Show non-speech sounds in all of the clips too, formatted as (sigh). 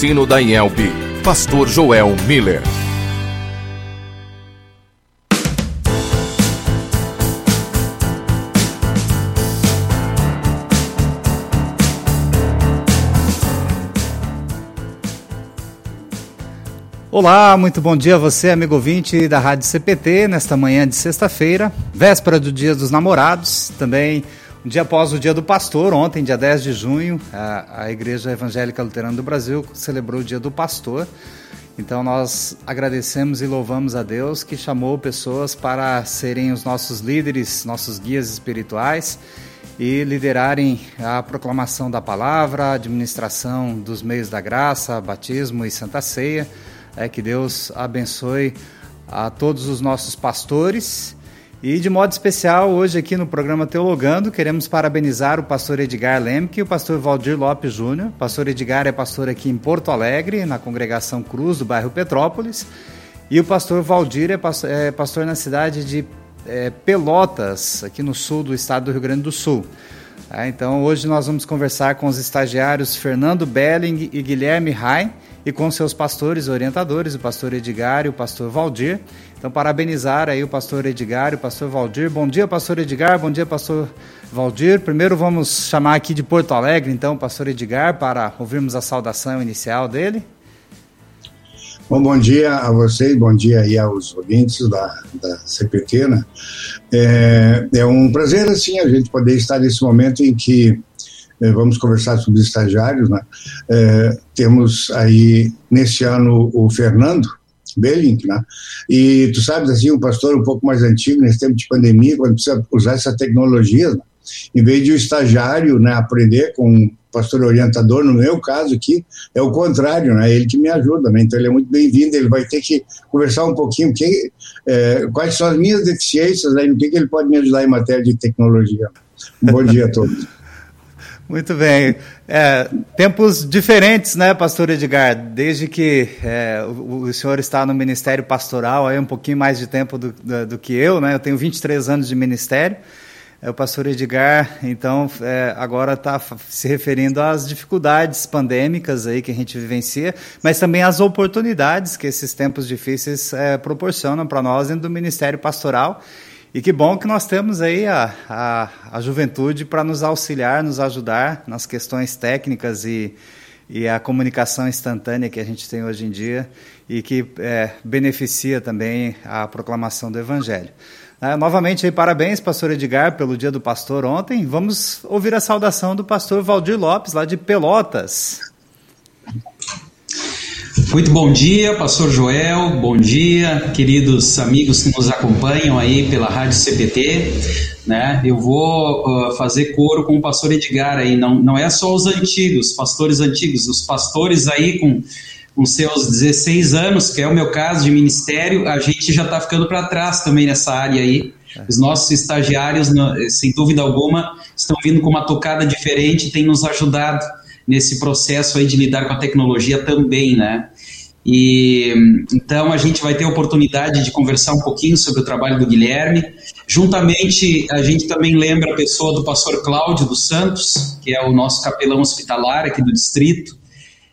Sino da IELB, Pastor Joel Miller. Olá, muito bom dia a você, amigo ouvinte da Rádio CPT, nesta manhã de sexta-feira, véspera do Dia dos Namorados, também um dia após o Dia do Pastor, ontem, dia 10 de junho, a, a Igreja Evangélica Luterana do Brasil celebrou o Dia do Pastor. Então nós agradecemos e louvamos a Deus que chamou pessoas para serem os nossos líderes, nossos guias espirituais e liderarem a proclamação da palavra, a administração dos meios da graça, batismo e santa ceia é que Deus abençoe a todos os nossos pastores. E de modo especial, hoje aqui no programa Teologando, queremos parabenizar o pastor Edgar Lemke e o pastor Valdir Lopes Júnior. Pastor Edgar é pastor aqui em Porto Alegre, na congregação Cruz, do bairro Petrópolis. E o pastor Valdir é pastor, é pastor na cidade de é, Pelotas, aqui no sul do estado do Rio Grande do Sul. É, então, hoje nós vamos conversar com os estagiários Fernando Belling e Guilherme Rai e com seus pastores orientadores, o pastor Edgar e o pastor Valdir. Então, parabenizar aí o pastor Edgar e o pastor Valdir. Bom dia, pastor Edgar, bom dia, pastor Valdir. Primeiro vamos chamar aqui de Porto Alegre, então, o pastor Edgar, para ouvirmos a saudação inicial dele. Bom, bom dia a vocês, bom dia aí aos ouvintes da, da CPT, né? É, é um prazer, assim, a gente poder estar nesse momento em que vamos conversar sobre os estagiários, né? É, temos aí, nesse ano, o Fernando Belling, né? E tu sabes, assim, um pastor um pouco mais antigo, nesse tempo de pandemia, quando precisa usar essa tecnologia, né? em vez de o estagiário né, aprender com pastor orientador, no meu caso aqui, é o contrário, né? Ele que me ajuda, né? Então ele é muito bem-vindo, ele vai ter que conversar um pouquinho que, é, quais são as minhas deficiências, aí, no que, que ele pode me ajudar em matéria de tecnologia. Bom dia a todos. (laughs) Muito bem. É, tempos diferentes, né, pastor Edgar? Desde que é, o, o, senhor está no ministério pastoral, aí um pouquinho mais de tempo do, do, do que eu, né? Eu tenho 23 anos de ministério. É, o pastor Edgar, então, é, agora está se referindo às dificuldades pandêmicas aí que a gente vivencia, mas também às oportunidades que esses tempos difíceis é, proporcionam para nós dentro do ministério pastoral e que bom que nós temos aí a, a, a juventude para nos auxiliar, nos ajudar nas questões técnicas e, e a comunicação instantânea que a gente tem hoje em dia e que é, beneficia também a proclamação do Evangelho. É, novamente, aí, parabéns, pastor Edgar, pelo dia do pastor ontem. Vamos ouvir a saudação do pastor Valdir Lopes, lá de Pelotas. Muito bom dia, Pastor Joel, bom dia, queridos amigos que nos acompanham aí pela Rádio CPT. Né? Eu vou uh, fazer coro com o pastor Edgar aí, não, não é só os antigos, pastores antigos, os pastores aí com, com seus 16 anos, que é o meu caso de ministério, a gente já está ficando para trás também nessa área aí. Os nossos estagiários, sem dúvida alguma, estão vindo com uma tocada diferente, têm nos ajudado nesse processo aí de lidar com a tecnologia também, né? E então a gente vai ter a oportunidade de conversar um pouquinho sobre o trabalho do Guilherme. Juntamente, a gente também lembra a pessoa do pastor Cláudio dos Santos, que é o nosso capelão hospitalar aqui do distrito.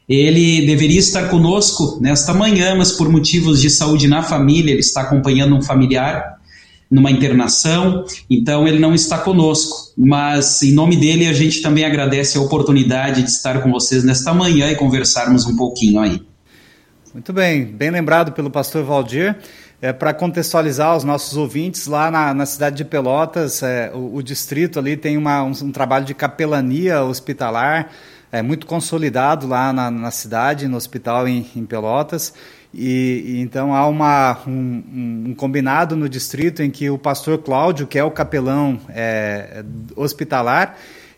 Ele deveria estar conosco nesta manhã, mas por motivos de saúde na família, ele está acompanhando um familiar numa internação, então ele não está conosco. Mas em nome dele, a gente também agradece a oportunidade de estar com vocês nesta manhã e conversarmos um pouquinho aí. Muito bem, bem lembrado pelo pastor Valdir. É, Para contextualizar os nossos ouvintes, lá na, na cidade de Pelotas, é, o, o, distrito ali tem uma, um, um, trabalho de capelania hospitalar é, muito consolidado lá na, na cidade, no hospital em, em Pelotas. E, e, então há uma, um, um, combinado no distrito em que o pastor Cláudio, que é o capelão é, hospitalar,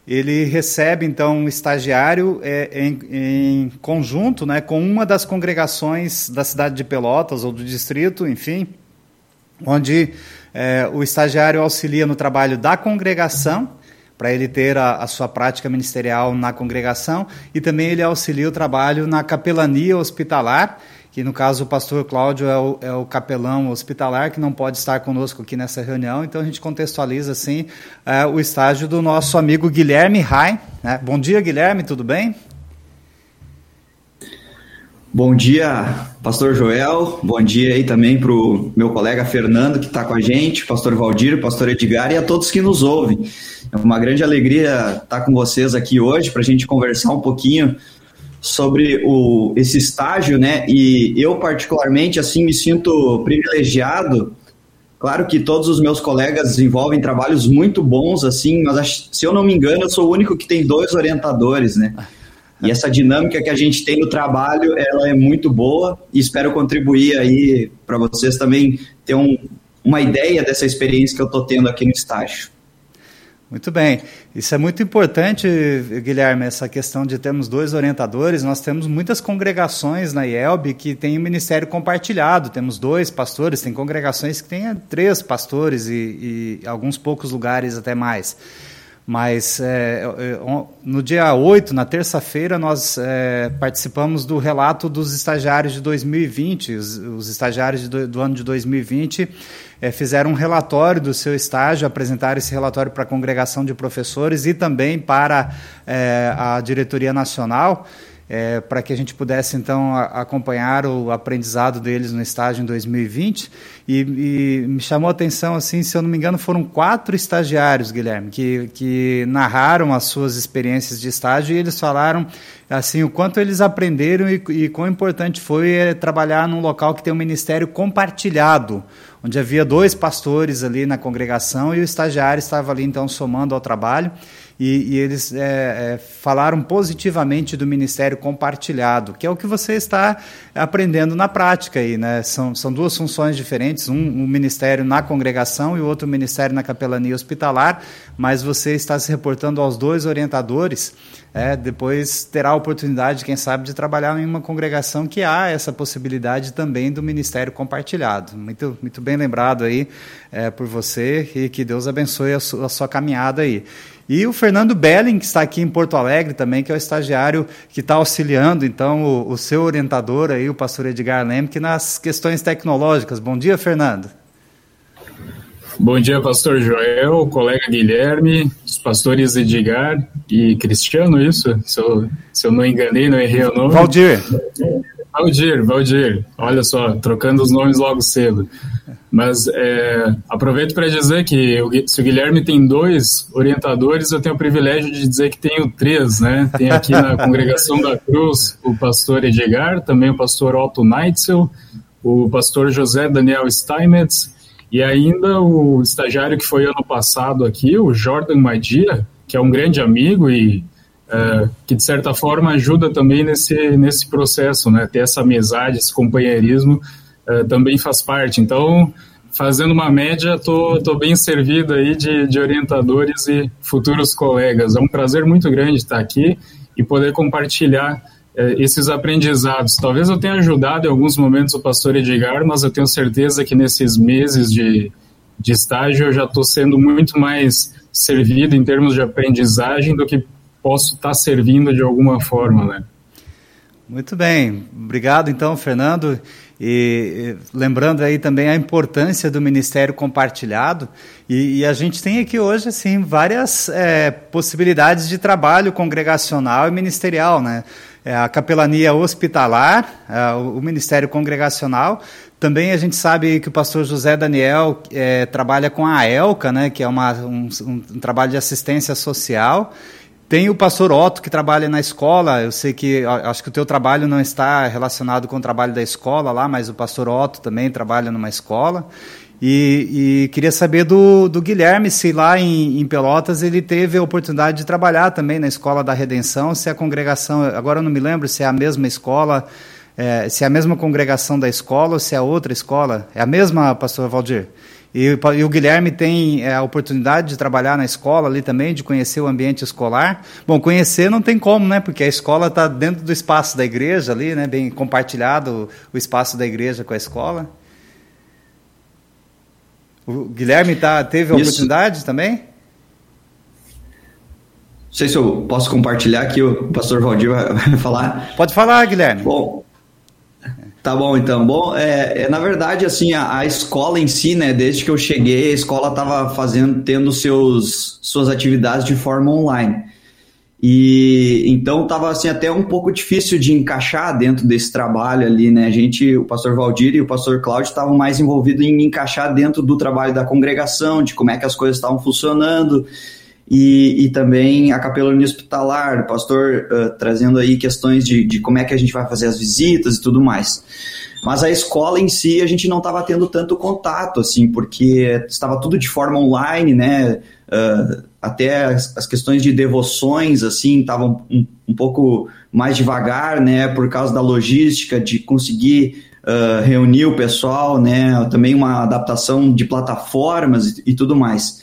ele recebe então um estagiário é, em, em, conjunto né, com uma das congregações da cidade de Pelotas ou do distrito, enfim, onde é, o estagiário auxilia no trabalho da congregação, para ele ter a, a, sua prática ministerial na congregação, e também ele auxilia o trabalho na capelania hospitalar que no caso o pastor Cláudio é o, é o, capelão hospitalar que não pode estar conosco aqui nessa reunião, então a gente contextualiza assim é, o estágio do nosso amigo Guilherme Rai. Né? Bom dia, Guilherme, tudo bem? Bom dia, Pastor Joel. Bom dia aí também para o meu colega Fernando que está com a gente, Pastor Valdir, Pastor Edgar e a todos que nos ouvem. É uma grande alegria estar com vocês aqui hoje para a gente conversar um pouquinho sobre o, esse estágio, né? E eu particularmente assim me sinto privilegiado. Claro que todos os meus colegas desenvolvem trabalhos muito bons, assim, mas se eu não me engano, eu sou o único que tem dois orientadores, né? E essa dinâmica que a gente tem no trabalho, ela é muito boa e espero contribuir aí para vocês também ter um, uma ideia dessa experiência que eu estou tendo aqui no estágio. Muito bem. Isso é muito importante, Guilherme, essa questão de termos dois orientadores. Nós temos muitas congregações na IELB que têm o ministério compartilhado. Temos dois pastores, tem congregações que têm três pastores e, e alguns poucos lugares até mais. Mas é, no dia 8, na terça-feira, nós é, participamos do relato dos estagiários de 2020. Os, os estagiários do, do, ano de 2020 é, fizeram um relatório do seu estágio, apresentaram esse relatório para a congregação de professores e também para é, a diretoria nacional é, para que a gente pudesse então a, acompanhar o aprendizado deles no estágio em 2020 e, e, me chamou a atenção assim, se eu não me engano, foram quatro estagiários, Guilherme, que, que narraram as suas experiências de estágio e eles falaram assim o quanto eles aprenderam e, e quão importante foi é, trabalhar num local que tem um ministério compartilhado onde havia dois pastores ali na congregação e o estagiário estava ali então somando ao trabalho e, e eles é, é, falaram positivamente do ministério compartilhado, que é o que você está aprendendo na prática aí, né? São, são duas funções diferentes, um, um ministério na congregação e o outro ministério na capelania hospitalar, mas você está se reportando aos dois orientadores. É, depois terá a oportunidade, quem sabe, de trabalhar em uma congregação que há essa possibilidade também do ministério compartilhado. Muito, muito bem lembrado aí é, por você e que Deus abençoe a a sua caminhada aí. E o Fernando Belling, que está aqui em Porto Alegre também, que é o estagiário que está auxiliando, então, o, o, seu orientador aí, o pastor Edgar Lemke, nas questões tecnológicas. Bom dia, Fernando. Bom dia, pastor Joel, colega Guilherme, os pastores Edgar e Cristiano, isso? Se eu, se eu não enganei, não errei o nome. Valdir. Valdir, Valdir. Olha só, trocando os nomes logo cedo. Mas é, aproveito para dizer que se o Guilherme tem dois orientadores, eu tenho o privilégio de dizer que tenho três, né? Tem aqui na (laughs) Congregação da Cruz o pastor Edgar, também o pastor Otto Neitzel, o pastor José Daniel Steinmetz e ainda o estagiário que foi ano passado aqui, o Jordan Madia, que é um grande amigo e é, que de certa forma ajuda também nesse, nesse processo, né? Ter essa amizade, esse companheirismo uh, também faz parte. Então, fazendo uma média, tô, tô bem servido aí de, de orientadores e futuros colegas. É um prazer muito grande estar aqui e poder compartilhar uh, esses aprendizados. Talvez eu tenha ajudado em alguns momentos o pastor Edgar, mas eu tenho certeza que nesses meses de, de estágio eu já estou sendo muito mais servido em termos de aprendizagem do que posso estar servindo de alguma forma, né? Muito bem, obrigado então, Fernando. E, lembrando aí também a importância do Ministério Compartilhado, e, e a gente tem aqui hoje assim várias é, possibilidades de trabalho congregacional e ministerial, né? É, a capelania hospitalar, é, o Ministério Congregacional. Também a gente sabe que o pastor José Daniel é, trabalha com a ELCA, né, que é uma, um, um trabalho de assistência social. Tem o pastor Otto que trabalha na escola. Eu sei que acho que o teu trabalho não está relacionado com o trabalho da escola lá, mas o pastor Otto também trabalha numa escola. E, e queria saber do, do, Guilherme se lá em, em, Pelotas ele teve a oportunidade de trabalhar também na escola da Redenção, se a congregação, agora eu não me lembro se é a mesma escola, é, se é a mesma congregação da escola ou se é outra escola. É a mesma, pastor Valdir? E, e, o Guilherme tem é, a oportunidade de trabalhar na escola ali também, de conhecer o ambiente escolar. Bom, conhecer não tem como, né? Porque a escola está dentro do espaço da igreja ali, né? Bem compartilhado o, espaço da igreja com a escola. O Guilherme tá, teve a Isso. oportunidade também? Não sei se eu posso compartilhar aqui, o pastor Valdir vai (laughs) falar. Pode falar, Guilherme. Bom, Tá bom, então. Bom, é, é na verdade, assim, a, a, escola em si, né, desde que eu cheguei, a escola estava fazendo, tendo seus, suas atividades de forma online. E então estava assim até um pouco difícil de encaixar dentro desse trabalho ali, né? A gente, o pastor Valdir e o pastor Cláudio estavam mais envolvidos em encaixar dentro do trabalho da congregação, de como é que as coisas estavam funcionando. E, e também a capelania hospitalar, o pastor uh, trazendo aí questões de, de como é que a gente vai fazer as visitas e tudo mais. Mas a escola em si a gente não estava tendo tanto contato, assim, porque estava tudo de forma online, né? Uh, até as, as, questões de devoções, assim, estavam um, um, pouco mais devagar, né? Por causa da logística, de conseguir uh, reunir o pessoal, né? Também uma adaptação de plataformas e, e tudo mais.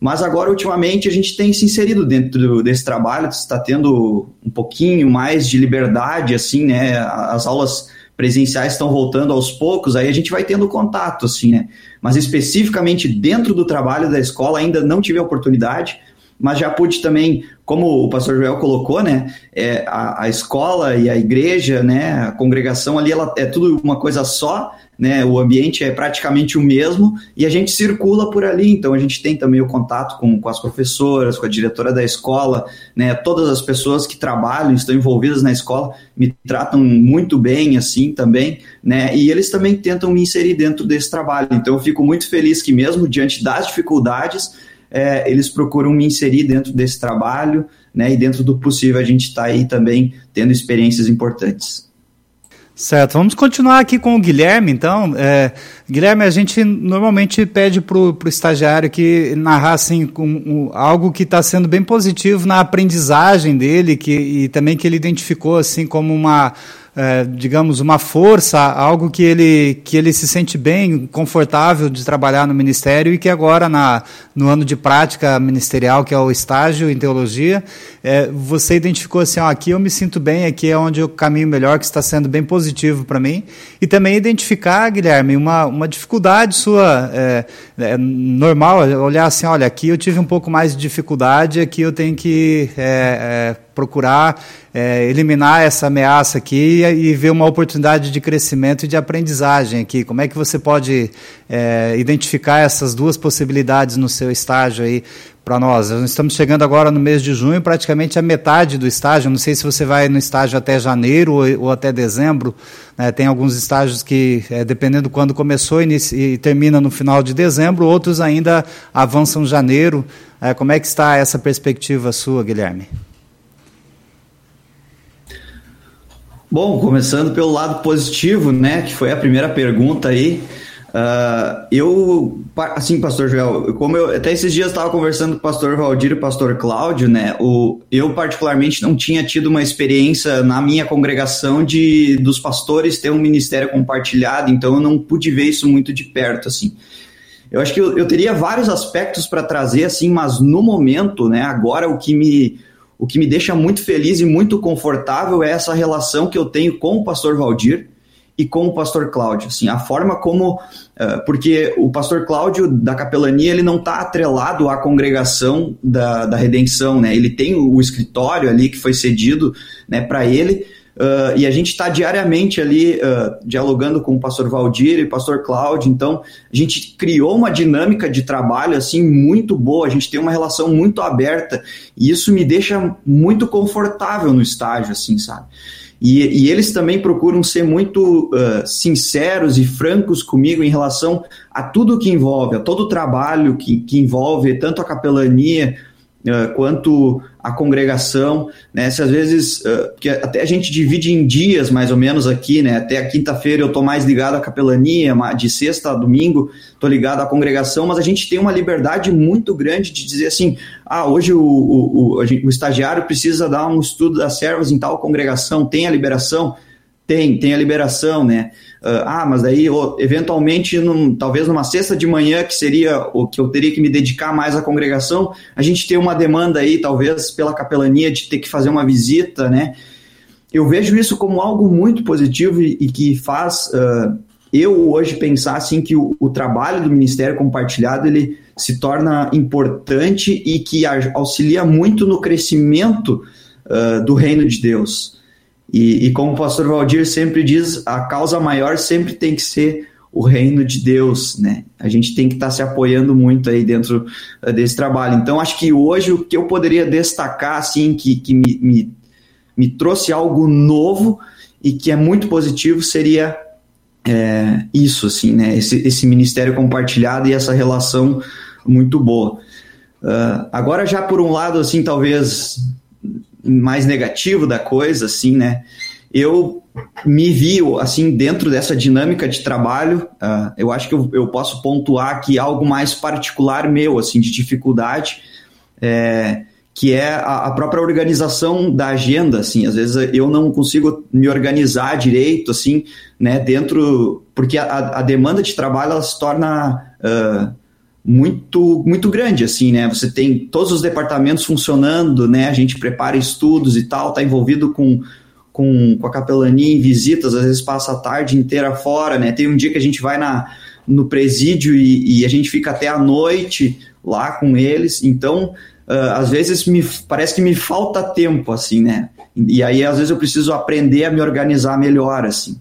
Mas agora, ultimamente, a gente tem se inserido dentro desse trabalho, está tendo um pouquinho mais de liberdade, assim, né? As aulas presenciais estão voltando aos poucos, aí a gente vai tendo contato, assim, né? Mas especificamente dentro do trabalho da escola ainda não tive a oportunidade, mas já pude também, como o pastor Joel colocou, né? É, a, a escola e a igreja, né? A congregação ali, ela é tudo uma coisa só, né? O ambiente é praticamente o mesmo e a gente circula por ali, então a gente tem também o contato com, com as professoras, com a diretora da escola, né? Todas as pessoas que trabalham, estão envolvidas na escola, me tratam muito bem, assim, também, né? E eles também tentam me inserir dentro desse trabalho. Então eu fico muito feliz que mesmo diante das dificuldades, é, eles procuram me inserir dentro desse trabalho, né? E dentro do possível a gente está aí também tendo experiências importantes. Certo, vamos continuar aqui com o Guilherme, então. É, Guilherme, a gente normalmente pede para o estagiário que narrasse assim, um, algo que está sendo bem positivo na aprendizagem dele que, e também que ele identificou assim como uma, é, digamos, uma força, algo que ele, que ele se sente bem, confortável de trabalhar no ministério e que agora, na, no ano de prática ministerial, que é o estágio em teologia, é, você identificou assim, ó, aqui eu me sinto bem, aqui é onde eu caminho melhor, que está sendo bem positivo para mim. E também identificar, Guilherme, uma, uma dificuldade sua, é, é, normal, olhar assim, olha, aqui eu tive um pouco mais de dificuldade, aqui eu tenho que é, é, procurar é, eliminar essa ameaça aqui e, ver uma oportunidade de crescimento e de aprendizagem aqui. Como é que você pode é, identificar essas duas possibilidades no seu estágio aí para nós? Nós estamos chegando agora no mês de junho, praticamente a metade do estágio. Não sei se você vai no estágio até janeiro ou, ou até dezembro. Né? Tem alguns estágios que, é, dependendo quando começou e termina no final de dezembro, outros ainda avançam janeiro. É, como é que está essa perspectiva sua, Guilherme? Bom, começando pelo lado positivo, né, que foi a primeira pergunta aí. Uh, eu, assim, pastor Joel, como eu até esses dias estava conversando com o pastor Valdir e o pastor Cláudio, né? O, eu, particularmente, não tinha tido uma experiência na minha congregação de dos pastores ter um ministério compartilhado, então eu não pude ver isso muito de perto, assim. Eu acho que eu, eu teria vários aspectos para trazer, assim, mas no momento, né, agora o que me o que me deixa muito feliz e muito confortável é essa relação que eu tenho com o pastor Valdir e com o pastor Cláudio, assim, a forma como, uh, porque o pastor Cláudio da capelania, ele não está atrelado à congregação da, da redenção, né, ele tem o escritório ali que foi cedido, né, para ele, Uh, e a gente está diariamente ali uh, dialogando com o pastor Valdir e o pastor Cláudio, então a gente criou uma dinâmica de trabalho assim muito boa, a gente tem uma relação muito aberta. E isso me deixa muito confortável no estágio, assim, sabe? E, e eles também procuram ser muito uh, sinceros e francos comigo em relação a tudo que envolve, a todo o trabalho que, que envolve tanto a capelania uh, quanto a congregação, né? Se às vezes, uh, porque até a gente divide em dias mais ou menos aqui, né? Até a quinta-feira eu tô mais ligado à capelania, de sexta a domingo tô ligado à congregação, mas a gente tem uma liberdade muito grande de dizer assim, ah, hoje o, o, o, o estagiário precisa dar um estudo das servas em tal congregação, tem a liberação? Tem, tem a liberação, né? Uh, ah, mas daí, eventualmente, num, talvez numa sexta de manhã, que seria o que eu teria que me dedicar mais à congregação, a gente tem uma demanda aí, talvez pela capelania, de ter que fazer uma visita, né? Eu vejo isso como algo muito positivo e, e que faz uh, eu hoje pensar assim que o, o, trabalho do ministério compartilhado ele se torna importante e que auxilia muito no crescimento uh, do reino de Deus. E, e, como o pastor Valdir sempre diz, a causa maior sempre tem que ser o reino de Deus, né? A gente tem que estar tá se apoiando muito aí dentro uh, desse trabalho. Então, acho que hoje o que eu poderia destacar, assim, que, que me, me, me trouxe algo novo e que é muito positivo seria é, isso, assim, né? Esse, esse ministério compartilhado e essa relação muito boa. Uh, agora, já por um lado, assim, talvez mais negativo da coisa, assim, né? Eu me vi, assim, dentro dessa dinâmica de trabalho, uh, eu acho que eu, eu, posso pontuar aqui algo mais particular meu, assim, de dificuldade, é, que é a, a, própria organização da agenda, assim, às vezes eu não consigo me organizar direito, assim, né, dentro, porque a, a demanda de trabalho, ela se torna... Uh, muito muito grande assim né? Você tem todos os departamentos funcionando né? A gente prepara estudos e tal tá envolvido com com, com a capelania em visitas às vezes passa a tarde inteira fora né? Tem um dia que a gente vai na no presídio e, e a gente fica até a noite lá com eles. Então uh, às vezes me parece que me falta tempo assim né? E aí às vezes eu preciso aprender a me organizar melhor assim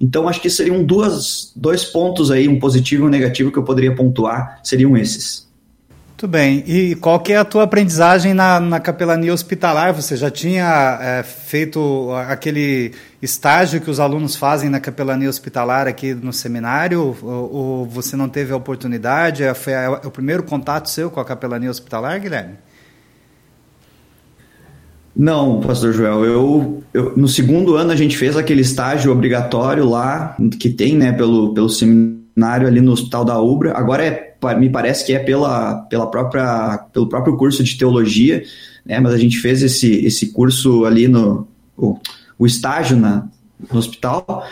então, acho que seriam duas, dois pontos aí, um positivo e um negativo, que eu poderia pontuar, seriam esses. Muito bem. E qual que é a tua aprendizagem na, na capelania hospitalar? Você já tinha é, feito aquele estágio que os alunos fazem na capelania hospitalar aqui no seminário? Ou, ou você não teve a oportunidade? É, foi a, o primeiro contato seu com a capelania hospitalar, Guilherme? Não, pastor Joel, eu, eu, no segundo ano a gente fez aquele estágio obrigatório lá, que tem, né, pelo, pelo seminário ali no Hospital da Ubra. Agora é, me parece que é pela, pela própria, pelo próprio curso de teologia, né, mas a gente fez esse, esse curso ali no, o, o estágio na, no hospital.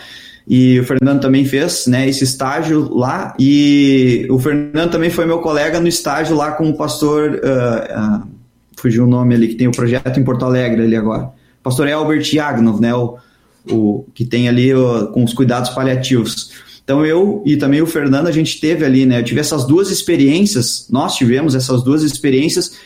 E o Fernando também fez né, esse estágio lá. E o Fernando também foi meu colega no estágio lá com o pastor. Uh, uh, fugiu o nome ali, que tem o projeto em Porto Alegre ali agora. Pastor Albert Yagnov, né, o, o, que tem ali o, com os cuidados paliativos. Então eu e também o Fernando, a gente teve ali, né, eu tive essas duas experiências, nós tivemos essas duas experiências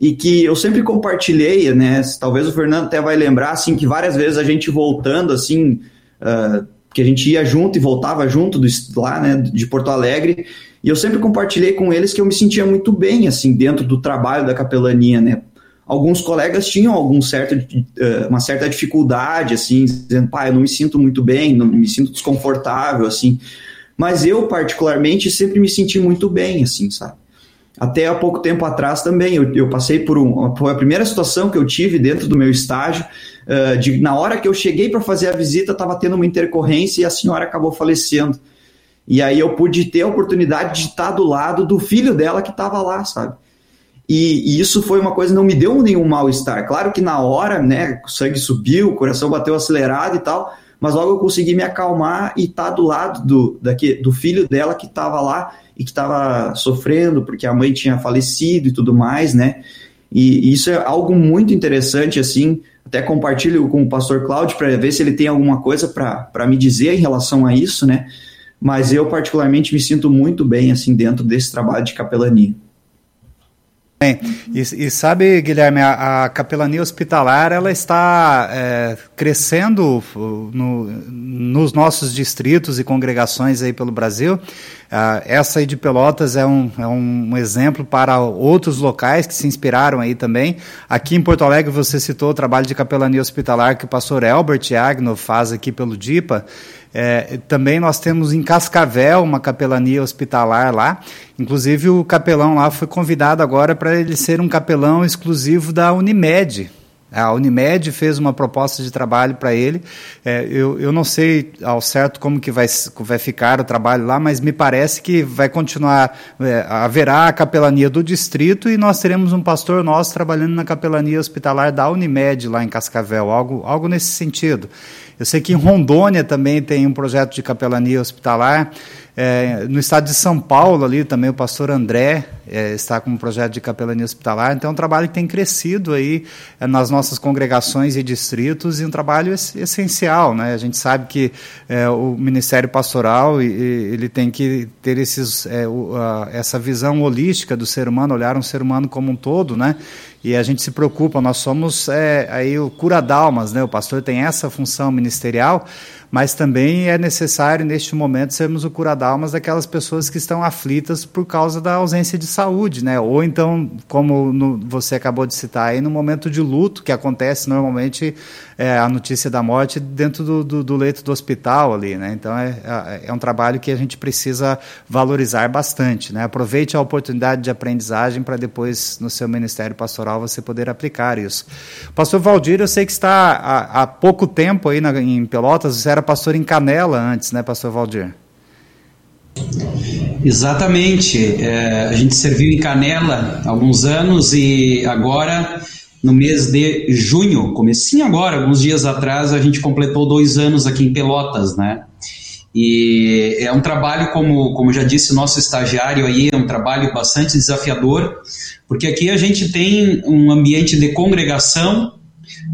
e que eu sempre compartilhei, né, talvez o Fernando até vai lembrar, assim, que várias vezes a gente voltando, assim, uh, que a gente ia junto e voltava junto do, lá, né, de Porto Alegre, e eu sempre compartilhei com eles que eu me sentia muito bem, assim, dentro do trabalho da capelania, né? Alguns colegas tinham algum certo, eh, uma certa dificuldade, assim, dizendo, pai, eu não me sinto muito bem, não me sinto desconfortável, assim. Mas eu, particularmente, sempre me senti muito bem, assim, sabe? Até há pouco tempo atrás também, eu, eu passei por um. Foi a primeira situação que eu tive dentro do meu estágio. Uh, de, na hora que eu cheguei para fazer a visita, estava tendo uma intercorrência e a senhora acabou falecendo. E aí eu pude ter a oportunidade de estar do lado do filho dela que estava lá, sabe? E, e, isso foi uma coisa não me deu nenhum mal-estar. Claro que na hora, né, o sangue subiu, o coração bateu acelerado e tal, mas logo eu consegui me acalmar e estar do lado do, daqui, do filho dela que estava lá e que estava sofrendo porque a mãe tinha falecido e tudo mais, né? E, e isso é algo muito interessante, assim. Até compartilho com o pastor Cláudio para ver se ele tem alguma coisa para me dizer em relação a isso, né? Mas eu particularmente me sinto muito bem assim dentro desse trabalho de capelania. Bem, e, e, sabe, Guilherme, a, a, capelania hospitalar ela está é, crescendo no, nos nossos distritos e congregações aí pelo Brasil. Ah, essa aí de Pelotas é um, é um exemplo para outros locais que se inspiraram aí também. Aqui em Porto Alegre você citou o trabalho de capelania hospitalar que o pastor Albert Agno faz aqui pelo DIPA. É, também nós temos em Cascavel uma capelania hospitalar lá. Inclusive o capelão lá foi convidado agora para ele ser um capelão exclusivo da Unimed. A Unimed fez uma proposta de trabalho para ele. É, eu, eu não sei ao certo como que vai, vai ficar o trabalho lá, mas me parece que vai continuar. É, haverá a capelania do distrito e nós teremos um pastor nosso trabalhando na capelania hospitalar da Unimed lá em Cascavel, algo, algo nesse sentido. Eu sei que em Rondônia também tem um projeto de capelania hospitalar. É, no estado de São Paulo, ali também o pastor André é, está com um projeto de capelania hospitalar. Então, é um trabalho que tem crescido aí é, nas nossas congregações e distritos e um trabalho essencial. Né? A gente sabe que é, o Ministério Pastoral e, ele tem que ter esses, é, o, a, essa visão holística do ser humano, olhar um ser humano como um todo, né? E a gente se preocupa, nós somos é, aí o cura dalmas, né? O pastor tem essa função ministerial, mas também é necessário, neste momento, sermos o cura-dalmas daquelas pessoas que estão aflitas por causa da ausência de saúde, né? Ou então, como no, você acabou de citar aí, no momento de luto, que acontece normalmente é, a notícia da morte dentro do, do, do, leito do hospital ali, né? Então, é, é, é um trabalho que a gente precisa valorizar bastante, né? Aproveite a oportunidade de aprendizagem para depois, no seu ministério pastoral, você poder aplicar isso. Pastor Valdir, eu sei que está há, há pouco tempo aí na, em Pelotas, você era pastor em Canela antes, né, pastor Valdir? Exatamente. É, a gente serviu em Canela há alguns anos e agora, no mês de junho, comecinho agora, alguns dias atrás, a gente completou dois anos aqui em Pelotas, né? E é um trabalho, como, como já disse o nosso estagiário aí, é um trabalho bastante desafiador, porque aqui a gente tem um ambiente de congregação,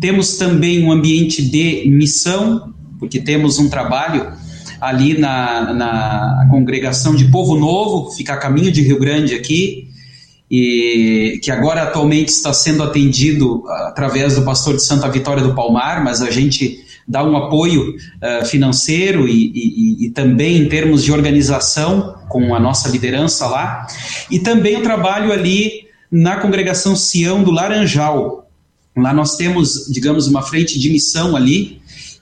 temos também um ambiente de missão, porque temos um trabalho ali na, na congregação de Povo Novo, fica a caminho de Rio Grande aqui, e que agora atualmente está sendo atendido através do pastor de Santa Vitória do Palmar, mas a gente dá um apoio uh, financeiro e, e, e, também em termos de organização com a nossa liderança lá, e também o trabalho ali na congregação Sião do Laranjal. Lá nós temos, digamos, uma frente de missão ali,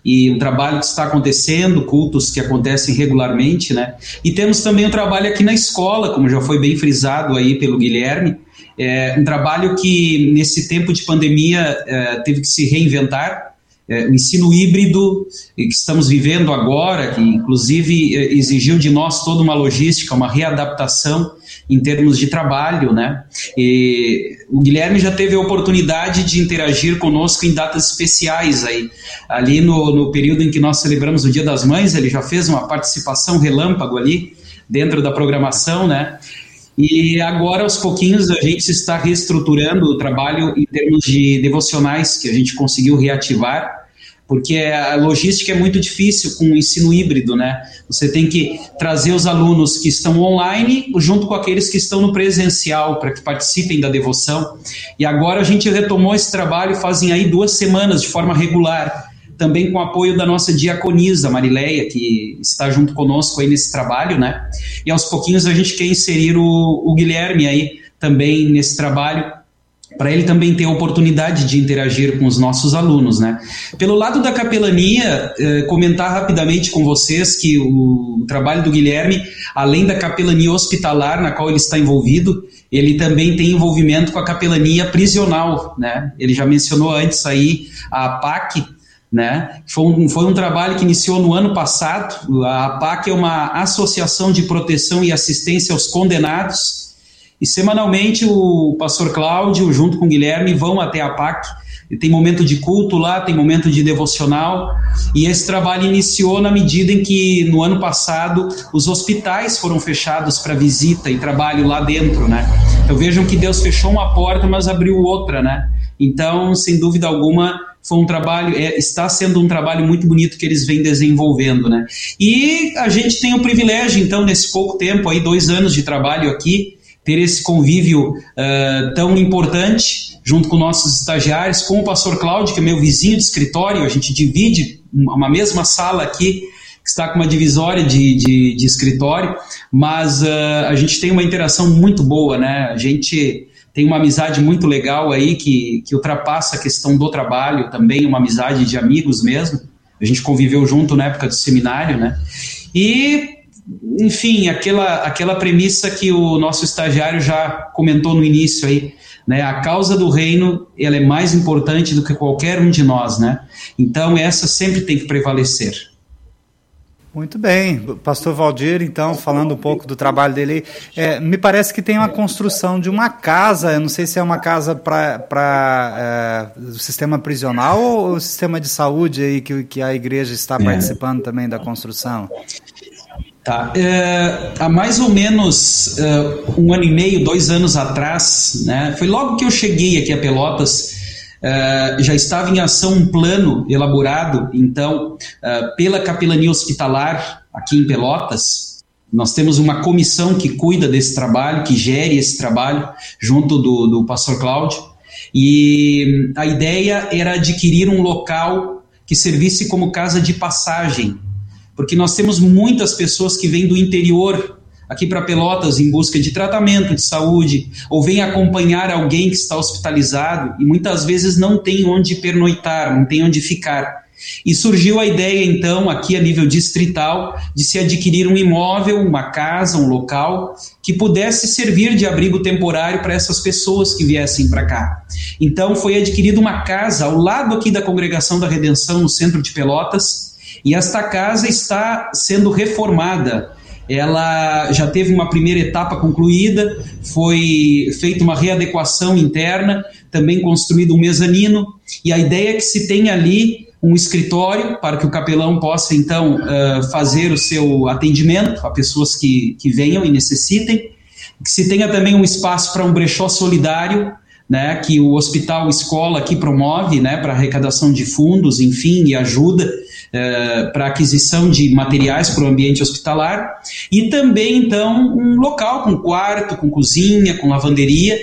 e um trabalho que está acontecendo, cultos que acontecem regularmente, né? E temos também um trabalho aqui na escola, como já foi bem frisado aí pelo Guilherme, é um trabalho que nesse tempo de pandemia é, teve que se reinventar, é, o ensino híbrido que estamos vivendo agora, que inclusive é, exigiu de nós toda uma logística, uma readaptação em termos de trabalho, né? E o Guilherme já teve a oportunidade de interagir conosco em datas especiais aí. Ali no, no período em que nós celebramos o Dia das Mães, ele já fez uma participação relâmpago ali dentro da programação, né? E agora, aos pouquinhos, a gente está reestruturando o trabalho em termos de devocionais que a gente conseguiu reativar porque a logística é muito difícil com o ensino híbrido, né? Você tem que trazer os alunos que estão online junto com aqueles que estão no presencial para que participem da devoção. E agora a gente retomou esse trabalho fazem aí duas semanas de forma regular, também com o apoio da nossa diaconisa Marileia, que está junto conosco aí nesse trabalho, né? E aos pouquinhos a gente quer inserir o, o Guilherme aí também nesse trabalho para ele também ter a oportunidade de interagir com os nossos alunos, né? Pelo lado da capelania, eh, comentar rapidamente com vocês que o, trabalho do Guilherme, além da capelania hospitalar na qual ele está envolvido, ele também tem envolvimento com a capelania prisional, né? Ele já mencionou antes aí a PAC, né? Foi um, foi um trabalho que iniciou no ano passado. A APAC é uma associação de proteção e assistência aos condenados e semanalmente o pastor Cláudio, junto com o Guilherme, vão até a PAC. Tem momento de culto lá, tem momento de devocional. E esse trabalho iniciou na medida em que, no ano passado, os hospitais foram fechados para visita e trabalho lá dentro, né? Então vejam que Deus fechou uma porta, mas abriu outra, né? Então, sem dúvida alguma, foi um trabalho, é, está sendo um trabalho muito bonito que eles vêm desenvolvendo, né? E a gente tem o privilégio, então, nesse pouco tempo, aí, dois anos de trabalho aqui, ter esse convívio uh, tão importante junto com nossos estagiários, com o pastor Cláudio, que é meu vizinho de escritório, a gente divide uma mesma sala aqui, que está com uma divisória de, de, de escritório, mas uh, a gente tem uma interação muito boa, né? A gente tem uma amizade muito legal aí que, que ultrapassa a questão do trabalho, também uma amizade de amigos mesmo. A gente conviveu junto na época do seminário, né? E enfim, aquela, aquela premissa que o nosso estagiário já comentou no início aí, né? A causa do reino, ela é mais importante do que qualquer um de nós, né? Então, essa sempre tem que prevalecer. Muito bem, Pastor Valdir, então, falando um pouco do trabalho dele, é, me parece que tem uma construção de uma casa, eu não sei se é uma casa para é, o sistema prisional ou o sistema de saúde aí que, que a igreja está é. participando também da construção. Tá. É, há mais ou menos é, um ano e meio, dois anos atrás, né, foi logo que eu cheguei aqui a Pelotas, é, já estava em ação um plano elaborado, então, é, pela capelania hospitalar aqui em Pelotas. Nós temos uma comissão que cuida desse trabalho, que gere esse trabalho, junto do, do pastor Cláudio. E a ideia era adquirir um local que servisse como casa de passagem, porque nós temos muitas pessoas que vêm do interior aqui para Pelotas em busca de tratamento de saúde, ou vêm acompanhar alguém que está hospitalizado e muitas vezes não tem onde pernoitar, não tem onde ficar. E surgiu a ideia, então, aqui a nível distrital, de se adquirir um imóvel, uma casa, um local que pudesse servir de abrigo temporário para essas pessoas que viessem para cá. Então, foi adquirida uma casa ao lado aqui da Congregação da Redenção, no centro de Pelotas, e esta casa está sendo reformada. Ela já teve uma primeira etapa concluída, foi feita uma readequação interna, também construído um mezanino, e a ideia é que se tenha ali um escritório para que o capelão possa então uh, fazer o seu atendimento a pessoas que, que venham e necessitem, que se tenha também um espaço para um brechó solidário, né, que o hospital escola aqui promove, né, para arrecadação de fundos, enfim, e ajuda uh, para aquisição de materiais para o ambiente hospitalar, e também então um local com quarto, com cozinha, com lavanderia,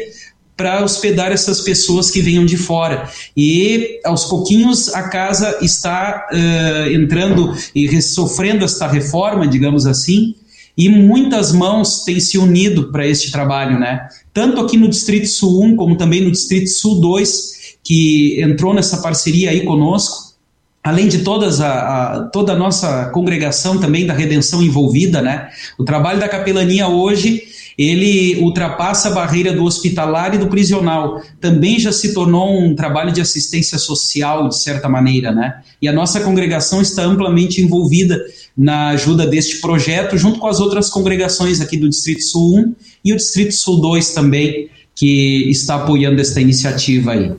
para hospedar essas pessoas que venham de fora. E aos pouquinhos a casa está uh, entrando e sofrendo esta reforma, digamos assim, e muitas mãos têm se unido para este trabalho, né? Tanto aqui no Distrito Sul 1, como também no Distrito Sul 2, que entrou nessa parceria aí conosco, além de todas a, a, toda a nossa congregação também da redenção envolvida, né? O trabalho da capelania hoje ele ultrapassa a barreira do hospitalar e do prisional. Também já se tornou um trabalho de assistência social, de certa maneira, né? E a nossa congregação está amplamente envolvida na ajuda deste projeto, junto com as outras congregações aqui do Distrito Sul 1 e o Distrito Sul 2 também, que está apoiando esta iniciativa aí.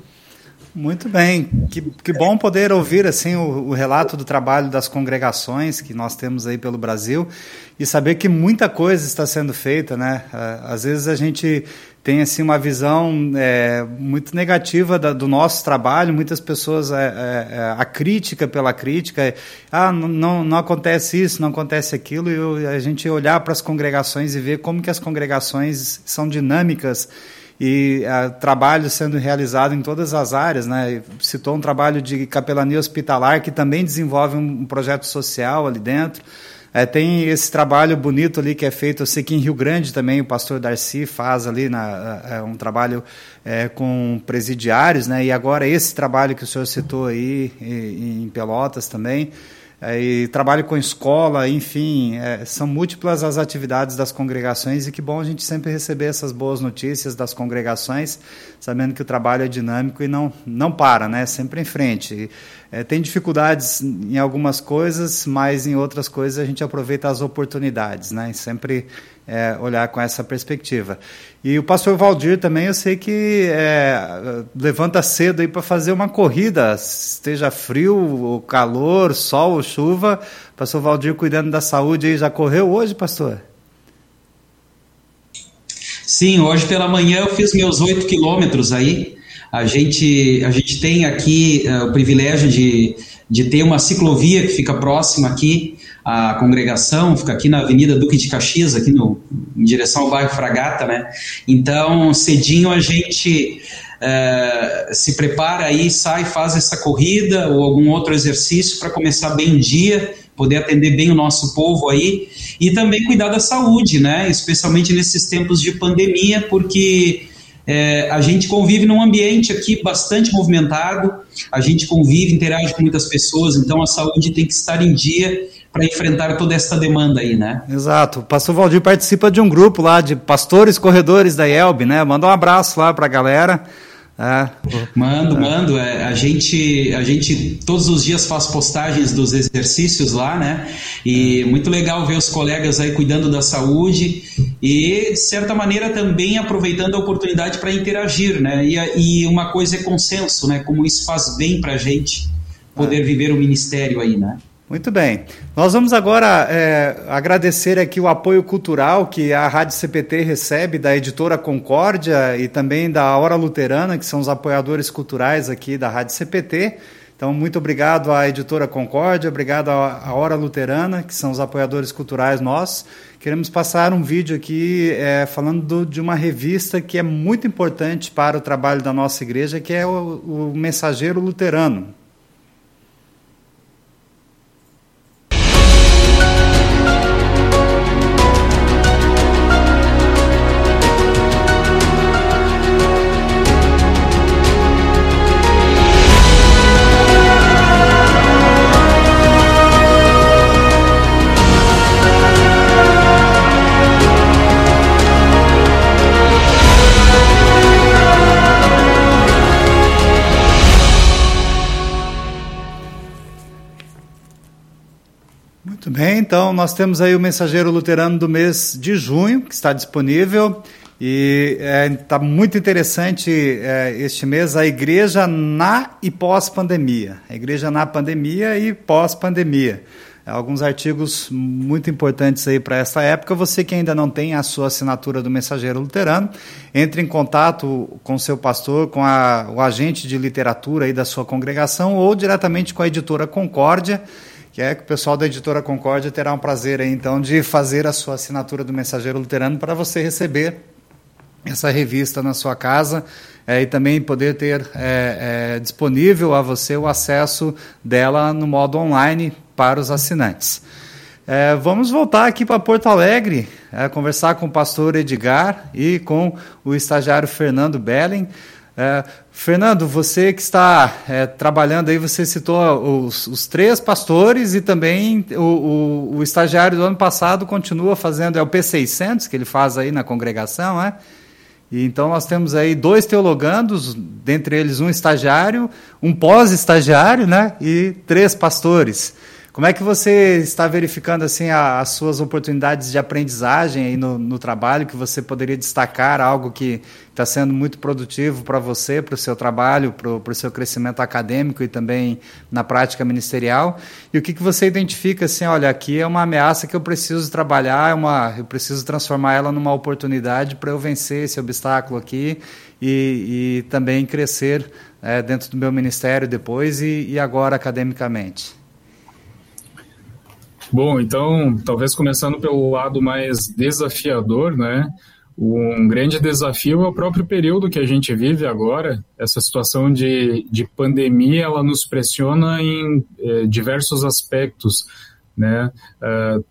Muito bem, que, que bom poder ouvir assim o, o, relato do trabalho das congregações que nós temos aí pelo Brasil e saber que muita coisa está sendo feita, né? Às vezes a gente tem assim uma visão é, muito negativa da, do nosso trabalho, muitas pessoas é, é, é a crítica pela crítica, ah não, não acontece isso, não acontece aquilo e a gente olhar para as congregações e ver como que as congregações são dinâmicas e uh, trabalho sendo realizado em todas as áreas, né? Citou um trabalho de capelania hospitalar que também desenvolve um, um projeto social ali dentro. É, tem esse trabalho bonito ali que é feito, eu sei que em Rio Grande também o pastor Darcy faz ali na, é um trabalho é, com presidiários, né? E agora esse trabalho que o senhor citou aí em Pelotas também. É, e trabalho com escola, enfim, é, são múltiplas as atividades das congregações e que bom a gente sempre receber essas boas notícias das congregações, sabendo que o trabalho é dinâmico e não, não para, né? Sempre em frente. É, tem dificuldades em algumas coisas, mas em outras coisas a gente aproveita as oportunidades, né? E sempre é, olhar com essa perspectiva. E o pastor Valdir também, eu sei que é, levanta cedo aí para fazer uma corrida, esteja frio, calor, sol chuva. Pastor Valdir cuidando da saúde aí, já correu hoje, pastor? Sim, hoje pela manhã eu fiz meus oito quilômetros aí. A gente, a gente tem aqui uh, o privilégio de, de ter uma ciclovia que fica próxima aqui a congregação fica aqui na Avenida Duque de Caxias, aqui no, em direção ao bairro Fragata, né? Então, cedinho a gente é, se prepara aí, sai, faz essa corrida ou algum outro exercício para começar bem o dia, poder atender bem o nosso povo aí e também cuidar da saúde, né? Especialmente nesses tempos de pandemia, porque é, a gente convive num ambiente aqui bastante movimentado, a gente convive, interage com muitas pessoas, então a saúde tem que estar em dia para enfrentar toda essa demanda aí, né? Exato. O pastor Valdir participa de um grupo lá de pastores corredores da IELB, né? Manda um abraço lá para a galera. É. Mando, é. mando. É, a, gente, a gente todos os dias faz postagens dos exercícios lá, né? E muito legal ver os colegas aí cuidando da saúde e, de certa maneira, também aproveitando a oportunidade para interagir, né? E, e uma coisa é consenso, né? Como isso faz bem para a gente poder é. viver o ministério aí, né? Muito bem. Nós vamos agora é, agradecer aqui o apoio cultural que a Rádio CPT recebe da editora Concórdia e também da Hora Luterana, que são os apoiadores culturais aqui da Rádio CPT. Então, muito obrigado à editora Concórdia, obrigado à Hora Luterana, que são os apoiadores culturais nossos. Queremos passar um vídeo aqui é, falando do, de uma revista que é muito importante para o trabalho da nossa igreja, que é o, o Mensageiro Luterano. Nós temos aí o Mensageiro Luterano do mês de junho, que está disponível. E está é, muito interessante é, este mês a igreja na e pós-pandemia. A igreja na pandemia e pós-pandemia. Alguns artigos muito importantes aí para essa época. Você que ainda não tem a sua assinatura do Mensageiro Luterano, entre em contato com seu pastor, com a, o agente de literatura aí da sua congregação ou diretamente com a editora Concórdia que é que o pessoal da editora Concórdia terá um prazer aí, então de fazer a sua assinatura do Mensageiro Luterano para você receber essa revista na sua casa é, e também poder ter é, é, disponível a você o acesso dela no modo online para os assinantes. É, vamos voltar aqui para Porto Alegre, é, conversar com o pastor Edgar e com o estagiário Fernando Bellen. É, Fernando, você que está é, trabalhando aí, você citou os, os, três pastores e também o, o, o, estagiário do ano passado continua fazendo, é o P600 que ele faz aí na congregação, né? Então nós temos aí dois teologandos, dentre eles um estagiário, um pós-estagiário, né? E três pastores. Como é que você está verificando assim as suas oportunidades de aprendizagem aí no, no trabalho que você poderia destacar algo que está sendo muito produtivo para você, para o seu trabalho, para o seu crescimento acadêmico e também na prática ministerial? E o que, que você identifica assim, olha, aqui é uma ameaça que eu preciso trabalhar, é uma, eu preciso transformar ela numa oportunidade para eu vencer esse obstáculo aqui e, e também crescer é, dentro do meu ministério depois e, e agora academicamente? Bom, então, talvez começando pelo lado mais desafiador, né? Um grande desafio é o próprio período que a gente vive agora. Essa situação de, de pandemia, ela nos pressiona em eh, diversos aspectos, né? Uh,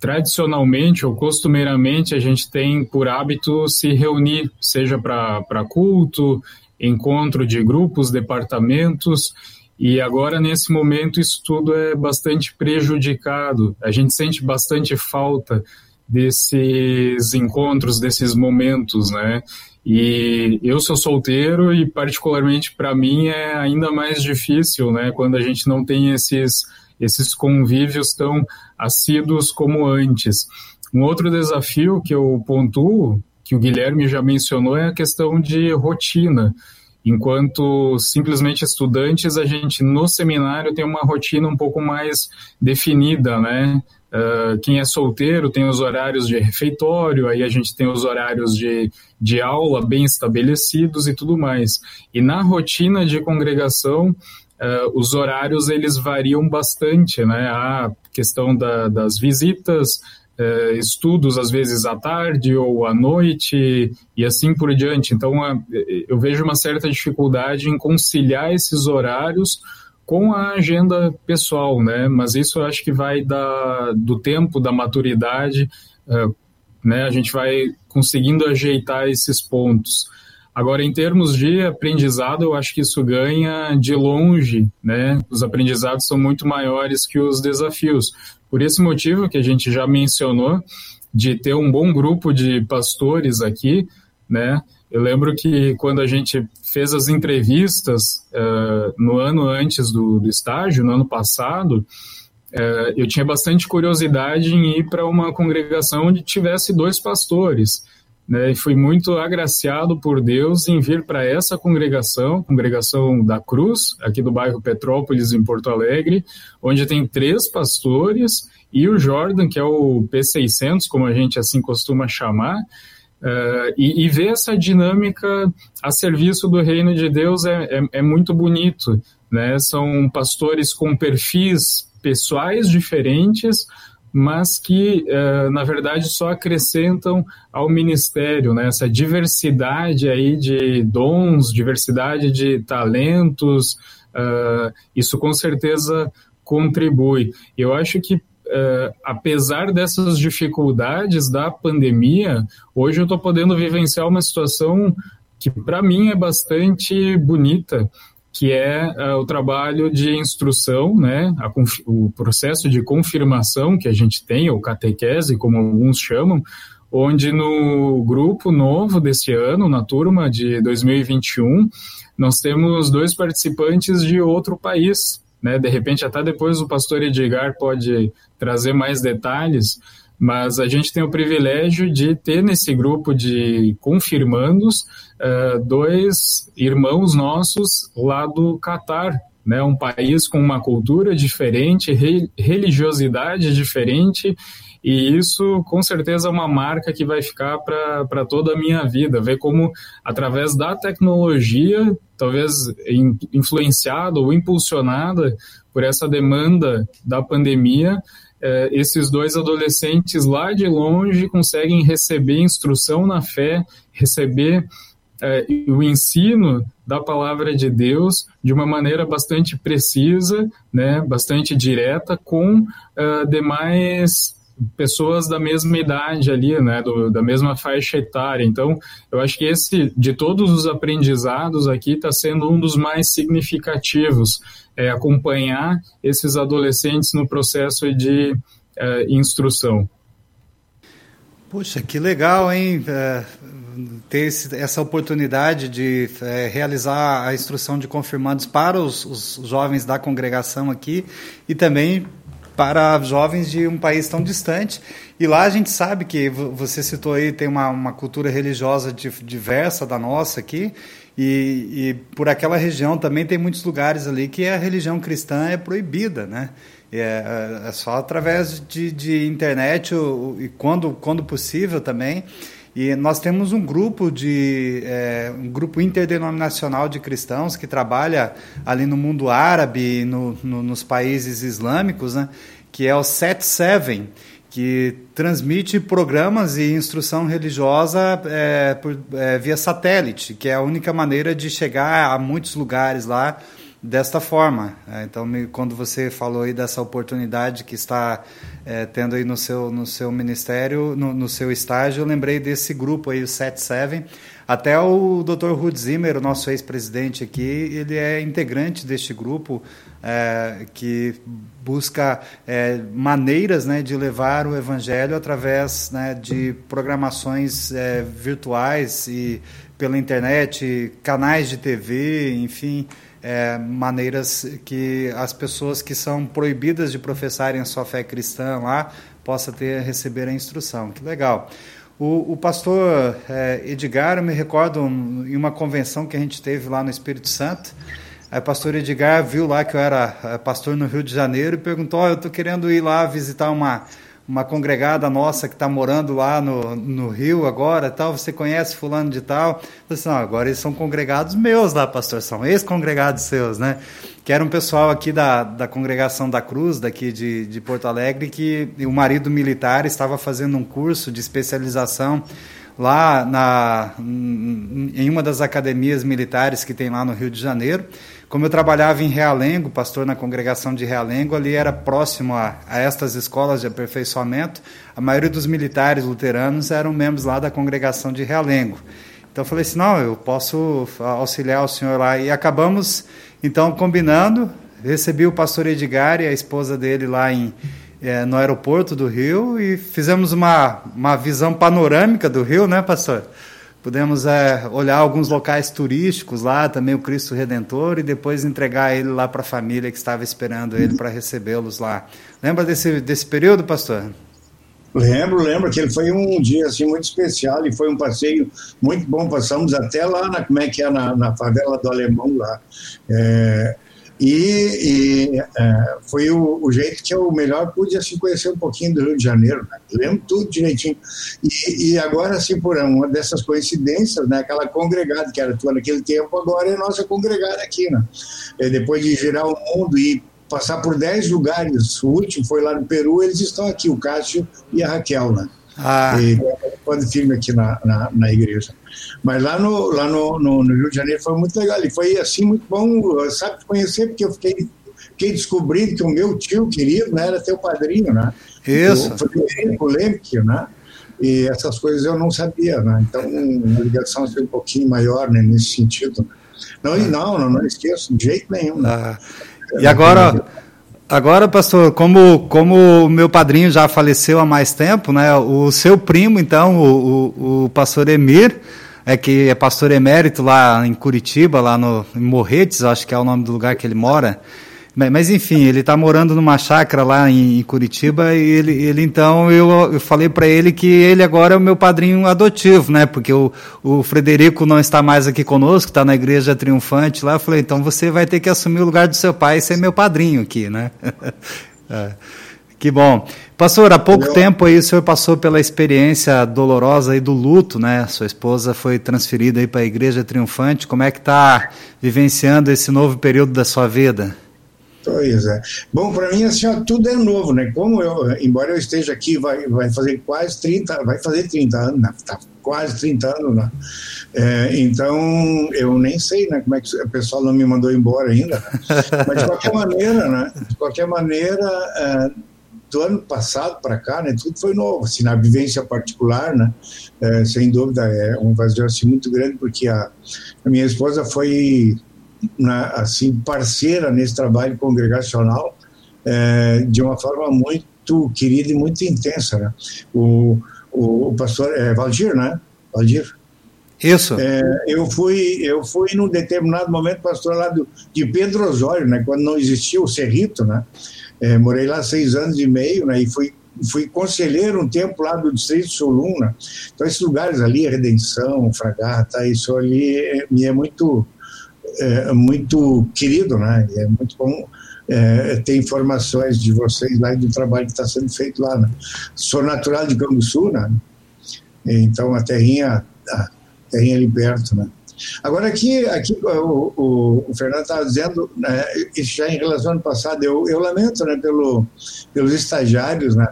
tradicionalmente ou costumeiramente a gente tem por hábito se reunir, seja para culto, encontro de grupos, departamentos, e agora, nesse momento, isso tudo é bastante prejudicado. A gente sente bastante falta desses encontros, desses momentos, né? E eu sou solteiro e, particularmente, para mim é ainda mais difícil, né? Quando a gente não tem esses, esses convívios tão assíduos como antes. Um outro desafio que eu pontuo, que o Guilherme já mencionou, é a questão de rotina. Enquanto simplesmente estudantes, a gente no seminário tem uma rotina um pouco mais definida, né? Uh, quem é solteiro tem os horários de refeitório, aí a gente tem os horários de, de aula bem estabelecidos e tudo mais. E na rotina de congregação, uh, os horários eles variam bastante, né? A questão da, das visitas, é, estudos às vezes à tarde ou à noite e assim por diante. Então eu vejo uma certa dificuldade em conciliar esses horários com a agenda pessoal, né? Mas isso eu acho que vai da, do tempo, da maturidade, é, né? A gente vai conseguindo ajeitar esses pontos. Agora, em termos de aprendizado, eu acho que isso ganha de longe, né? Os aprendizados são muito maiores que os desafios. Por esse motivo que a gente já mencionou, de ter um bom grupo de pastores aqui, né? Eu lembro que quando a gente fez as entrevistas uh, no ano antes do, do, estágio, no ano passado, uh, eu tinha bastante curiosidade em ir para uma congregação onde tivesse dois pastores né, e fui muito agraciado por Deus em vir para essa congregação, congregação da Cruz, aqui do bairro Petrópolis, em Porto Alegre, onde tem três pastores e o Jordan, que é o P600, como a gente assim costuma chamar, uh, e, e, ver essa dinâmica a serviço do reino de Deus é, é, é muito bonito. né? São pastores com perfis pessoais diferentes, mas que, uh, na verdade, só acrescentam ao ministério, né? Essa diversidade aí de dons, diversidade de talentos, uh, isso com certeza contribui. Eu acho que Uh, apesar dessas dificuldades da pandemia, hoje eu estou podendo vivenciar uma situação que para mim é bastante bonita, que é uh, o trabalho de instrução, né, o processo de confirmação que a gente tem, ou catequese, como alguns chamam, onde no grupo novo deste ano, na turma de 2021, nós temos dois participantes de outro país, né, de repente até depois o pastor Edgar pode trazer mais detalhes, mas a gente tem o privilégio de ter nesse grupo de confirmandos uh, dois irmãos nossos lá do Catar, né, um país com uma cultura diferente, re religiosidade diferente, e isso com certeza é uma marca que vai ficar para toda a minha vida. Ver como, através da tecnologia, talvez influenciada ou impulsionada por essa demanda da pandemia, é, esses dois adolescentes lá de longe conseguem receber instrução na fé, receber é, o ensino da palavra de Deus de uma maneira bastante precisa, né, bastante direta, com uh, demais pessoas da mesma idade ali, né, do, da mesma faixa etária. Então, eu acho que esse, de todos os aprendizados aqui, está sendo um dos mais significativos, é, acompanhar esses adolescentes no processo de é, instrução. Puxa, que legal, hein? É, ter esse, essa oportunidade de é, realizar a instrução de confirmandos para os, os jovens da congregação aqui e também para jovens de um país tão distante. E lá a gente sabe que você citou aí, tem uma, uma cultura religiosa diversa da nossa aqui, e, e, por aquela região também tem muitos lugares ali que a religião cristã é proibida, né? É, é só através de, de internet e quando, quando possível também. E nós temos um grupo de é, um grupo interdenominacional de cristãos que trabalha ali no mundo árabe, no, no, nos países islâmicos, né? que é o Set Seven, que transmite programas e instrução religiosa é, por, é, via satélite, que é a única maneira de chegar a muitos lugares lá desta forma. É, então, quando você falou aí dessa oportunidade que está é, tendo aí no seu, no seu ministério, no, no, seu estágio, eu lembrei desse grupo aí, o 77. Até o Dr. Ruud Zimmer, o nosso ex-presidente aqui, ele é integrante deste grupo é, que busca é, maneiras né, de levar o evangelho através né, de programações virtuais e pela internet, canais de TV, enfim, é, maneiras que as pessoas que são proibidas de professarem a sua fé cristã lá possa ter receber a instrução. Que legal. O, o pastor é, Edgar, eu me recordo um, em uma convenção que a gente teve lá no Espírito Santo. O pastor Edgar viu lá que eu era é, pastor no Rio de Janeiro e perguntou: oh, eu estou querendo ir lá visitar uma uma congregada nossa que está morando lá no, no Rio agora, tal, você conhece fulano de tal? Eu não, agora eles são congregados meus lá, pastor, são ex-congregados seus, né? Que era um pessoal aqui da, da congregação da Cruz, daqui de, de Porto Alegre, que o marido militar estava fazendo um curso de especialização lá na, em uma das academias militares que tem lá no Rio de Janeiro, como eu trabalhava em Realengo, pastor na congregação de Realengo, ali era próximo a, a estas escolas de aperfeiçoamento, a maioria dos militares luteranos eram membros lá da congregação de Realengo. Então eu falei assim, não, eu posso auxiliar o senhor lá. E acabamos, então, combinando, recebi o pastor Edgar e a esposa dele lá em, é, no aeroporto do Rio e fizemos uma, uma visão panorâmica do Rio, né, pastor? Pudemos é, olhar alguns locais turísticos lá, também o Cristo Redentor, e depois entregar ele lá para a família que estava esperando ele para recebê-los lá. Lembra desse, desse período, pastor? Lembro, lembro que ele foi um dia assim muito especial e foi um passeio muito bom. Passamos até lá na como é que é na, na favela do Alemão lá. É, E, e é, foi o, o, jeito que eu melhor pude assim, conhecer um pouquinho do Rio de Janeiro. Né? Lembro tudo direitinho. E, e, agora, assim, por uma dessas coincidências, né, aquela congregada que era tua naquele tempo, agora é nossa congregada aqui. Né? E depois de girar o mundo e passar por dez lugares, o último foi lá no Peru, eles estão aqui, o Cássio e a Raquel. Né? Ah. E quando firme aqui na, na, na, igreja. Mas lá, no, lá no, no, no, Rio de Janeiro foi muito legal. E foi assim muito bom, sabe, conhecer, porque eu fiquei, fiquei descobrindo que o meu tio querido né, era teu padrinho, né? Isso. O Frederico Lemke, né? E essas coisas eu não sabia, né? Então a ligação foi um pouquinho maior né, nesse sentido. Não, não, não, não esqueço de jeito nenhum. Né? Ah. E agora Agora, pastor, como como meu padrinho já faleceu há mais tempo, né? O seu primo, então, o, o, o pastor Emir, é que é pastor emérito lá em Curitiba, lá no em Morretes, acho que é o nome do lugar que ele mora. Mas enfim, ele está morando numa chácara lá em, Curitiba e ele, ele então eu, eu falei para ele que ele agora é o meu padrinho adotivo, né? Porque o, o Frederico não está mais aqui conosco, está na igreja triunfante lá. Eu falei, então você vai ter que assumir o lugar do seu pai e ser meu padrinho aqui, né? (laughs) é. Que bom. Pastor, há pouco tempo aí o senhor passou pela experiência dolorosa aí do luto, né? Sua esposa foi transferida aí para a igreja triunfante. Como é que está vivenciando esse novo período da sua vida? Pois é. Bom, para mim, assim, ó, tudo é novo, né? Como eu, embora eu esteja aqui, vai, vai fazer quase 30, vai fazer 30 anos, né? Tá quase 30 anos, né? É, então, eu nem sei, né, como é que o pessoal não me mandou embora ainda, né? Mas, de qualquer maneira, né? De qualquer maneira, é, do ano passado para cá, né, tudo foi novo, assim, na vivência particular, né, é, sem dúvida é um vazio assim muito grande porque a, a minha esposa foi na, assim parceira nesse trabalho congregacional é, de uma forma muito querida e muito intensa. Né? O, o, o pastor é, Valdir, né? Valdir. Isso. É, eu fui eu fui num determinado momento pastor lá do, de Pedro Osório, né? Quando não existia o Cerrito, né? É, morei lá seis anos e meio, né? E fui fui conselheiro um tempo lá do Distrito Soluna. Então, esses lugares ali, Redenção, Fragata, isso ali me é muito é, muito querido, né? É muito bom é, ter informações de vocês lá e do trabalho que está sendo feito lá. Né? Sou natural de Canguçu, né? Então a terrinha, a terrinha ali perto, né? Agora aqui, aqui o, o, o Fernando estava dizendo, né, isso já em relação ao ano passado, eu, eu lamento, né, pelo, pelos estagiários, né,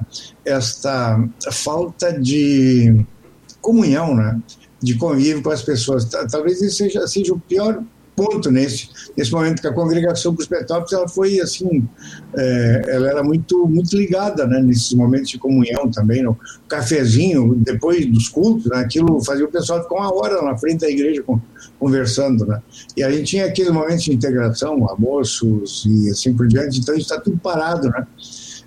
esta falta de comunhão, né, de convívio com as pessoas. Talvez isso seja, seja o pior ponto nesse, nesse momento que a congregação para os Petrópolis ela foi assim é, ela era muito muito ligada né, nesses momentos de comunhão também no cafezinho depois dos cultos né, aquilo fazia o pessoal ficar uma hora na frente da igreja conversando né. E a gente tinha aqueles momentos de integração almoços e assim por diante então está tudo parado né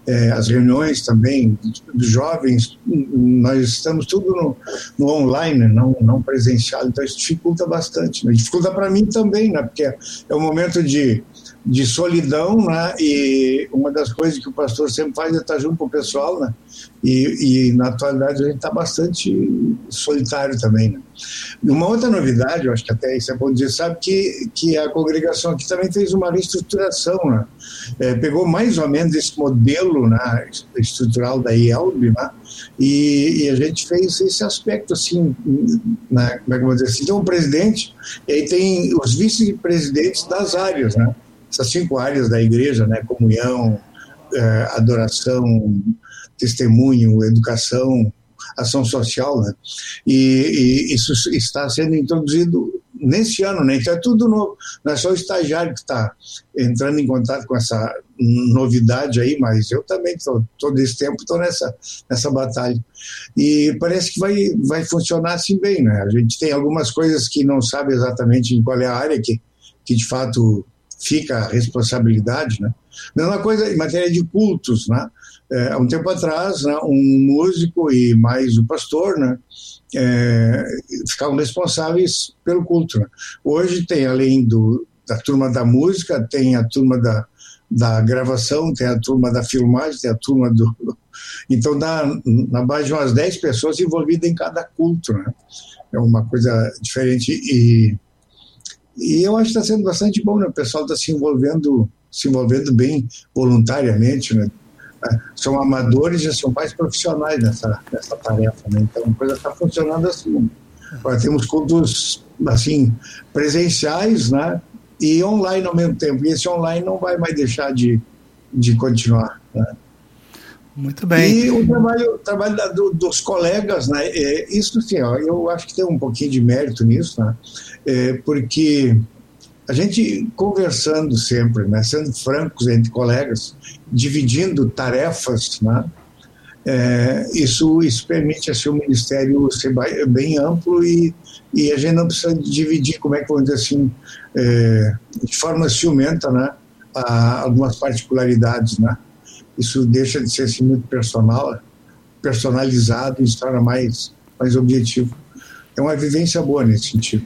é, as reuniões também dos jovens, nós estamos tudo no, no, online, não, não presencial, então isso dificulta bastante. Né? Dificulta para mim também, né? porque é um momento de, de solidão, né? e uma das coisas que o pastor sempre faz é estar junto com o pessoal, né? e, e na atualidade a gente está bastante solitário também. Né? Uma outra novidade, eu acho que até isso é bom dizer, sabe que, que a congregação aqui também fez uma reestruturação, né? É, pegou mais ou menos esse modelo né, estrutural da IELB, né? E, e, a gente fez esse aspecto assim, né, como é que eu vou dizer assim, tem um presidente e aí tem os vice-presidentes das áreas, né? Essas cinco áreas da igreja, né? Comunhão, é, adoração, testemunho, educação, ação social, né? E, e, isso está sendo introduzido nesse ano, né? Então é tudo novo. Não é só o estagiário que está entrando em contato com essa novidade aí, mas eu também tô, todo esse tempo estou nessa nessa batalha e parece que vai vai funcionar assim bem, né? A gente tem algumas coisas que não sabe exatamente em qual é a área que que de fato fica a responsabilidade, né? Mesma coisa em matéria de cultos, né? É, há um tempo atrás, né, um músico e mais o pastor, né, é, ficavam responsáveis pelo culto. Né? Hoje tem, além do, da turma da música, tem a turma da, da gravação, tem a turma da filmagem, tem a turma do. (laughs) Então, dá na base de umas 10 pessoas envolvidas em cada culto. Né? É uma coisa diferente. E e eu acho que está sendo bastante bom, né? O pessoal está se envolvendo, se envolvendo bem voluntariamente, né? É, são amadores e são mais profissionais nessa, nessa tarefa, né? Então a coisa está funcionando assim. Agora temos cultos assim presenciais, né? E online ao mesmo tempo. E esse online não vai mais deixar de, de continuar. Né? Muito bem. E o trabalho, o trabalho da, do, dos colegas, né? É, isso sim, ó, eu acho que tem um pouquinho de mérito nisso, né? É, porque a gente conversando sempre, né? Sendo francos entre colegas, dividindo tarefas, né? É, isso, isso permite assim, o ministério ser bem amplo e, e a gente não precisa dividir, como é que vamos dizer assim, é, de forma ciumenta, né? A, algumas particularidades, né? Isso deixa de ser assim, muito personal, personalizado e se torna mais, mais objetivo. É uma vivência boa nesse sentido.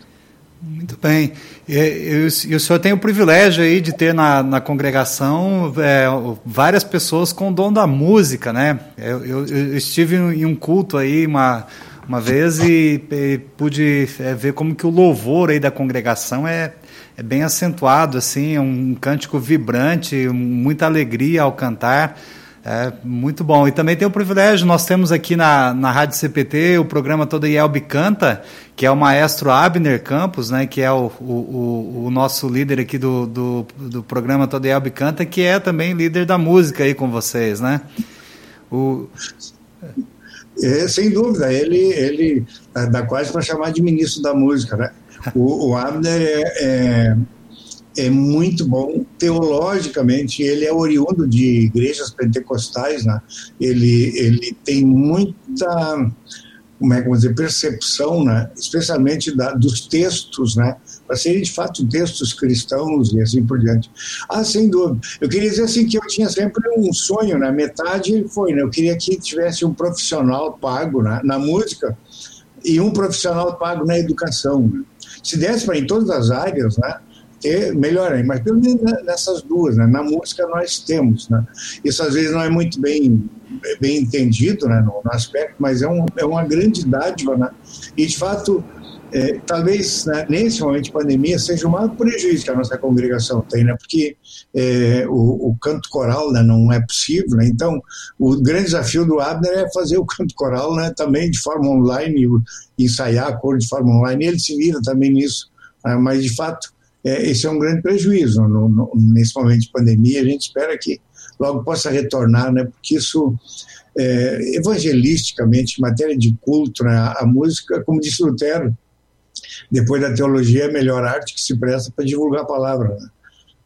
Muito bem. E, e, o senhor tem o privilégio aí de ter na, na congregação é, várias pessoas com o dom da música, né? Eu, eu, eu estive em um culto aí uma, uma vez e, e pude é, ver como que o louvor aí da congregação é, é bem acentuado, assim, é um cântico vibrante, muita alegria ao cantar. É muito bom. E também tem o privilégio, nós temos aqui na, na Rádio CPT o programa Todo Yelb Canta, que é o maestro Abner Campos, né, que é o, o, o nosso líder aqui do, do, do programa Todo Yelb Canta, que é também líder da música aí com vocês, né? O... É, sem dúvida, ele, ele dá quase para chamar de ministro da música, né? O, o Abner é, é, é, muito bom teologicamente, ele é oriundo de igrejas pentecostais, né? ele, ele tem muita como é que dizer, percepção, né? especialmente da, dos textos, né? para serem de fato textos cristãos e assim por diante. Ah, sem dúvida. Eu queria dizer assim que eu tinha sempre um sonho, né? metade foi, né? eu queria que tivesse um profissional pago né? na música e um profissional pago na educação. Né? Se desse para em todas as áreas, né? ter melhor mas pelo menos nessas duas, né? na música nós temos. Né? Isso às vezes não é muito bem, bem entendido né? no, no aspecto, mas é, um, é uma grande dádiva. Né? E de fato, é, talvez né, nesse momento de pandemia seja o maior prejuízo que a nossa congregação tem, né? porque é, o, o, canto coral né, não é possível. Né? Então, o grande desafio do Abner é fazer o canto coral né, também de forma online, ensaiar a cor de forma online. Ele se vira também nisso, né? mas de fato, é, esse é um grande prejuízo no, no, nesse momento de pandemia. A gente espera que logo possa retornar, né? porque isso. É, evangelisticamente, em matéria de culto, né, a música, como disse Lutero, depois da teologia, é a melhor arte que se presta para divulgar a palavra. Né?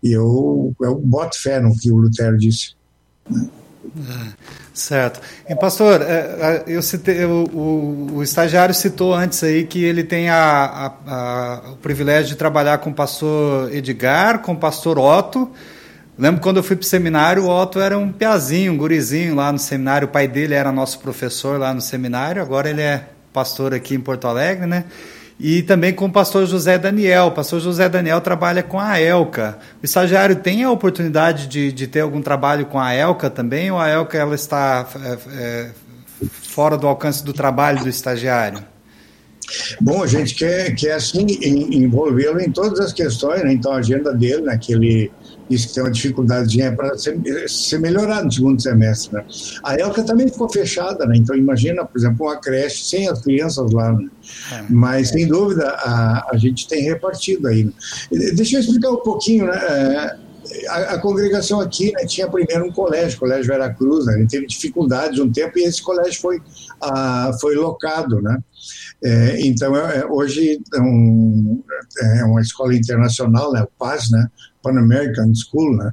E eu, eu boto fé no que o Lutero disse. Né? Certo. E, pastor, é, é, eu citei, o, o, o, estagiário citou antes aí que ele tem a, a, a, o privilégio de trabalhar com o pastor Edgar, com o pastor Otto. Lembro quando eu fui para o seminário, o Otto era um piazinho, um gurizinho lá no seminário. O pai dele era nosso professor lá no seminário, agora ele é pastor aqui em Porto Alegre, né? E também com o pastor José Daniel. O pastor José Daniel trabalha com a ELCA. O estagiário tem a oportunidade de, de ter algum trabalho com a ELCA também, ou a ELCA ela está é, é, fora do alcance do trabalho do estagiário? Bom, a gente quer, quer assim, envolvê-lo em todas as questões, né? então a agenda dele, né, isso que tem uma dificuldade para ser, ser melhorado no segundo semestre. Né? A ELCA também ficou fechada, né? então imagina, por exemplo, uma creche sem as crianças lá. Né? É. Mas, sem dúvida, a, a gente tem repartido aí. Né? Deixa eu explicar um pouquinho, né? É, a, a, congregação aqui né, tinha primeiro um colégio, o Colégio Veracruz, né, ele teve dificuldades um tempo e esse colégio foi, foi locado. Né? É, então, é, hoje é, um, é, uma escola internacional, né, o PAS, né, Pan American School, né?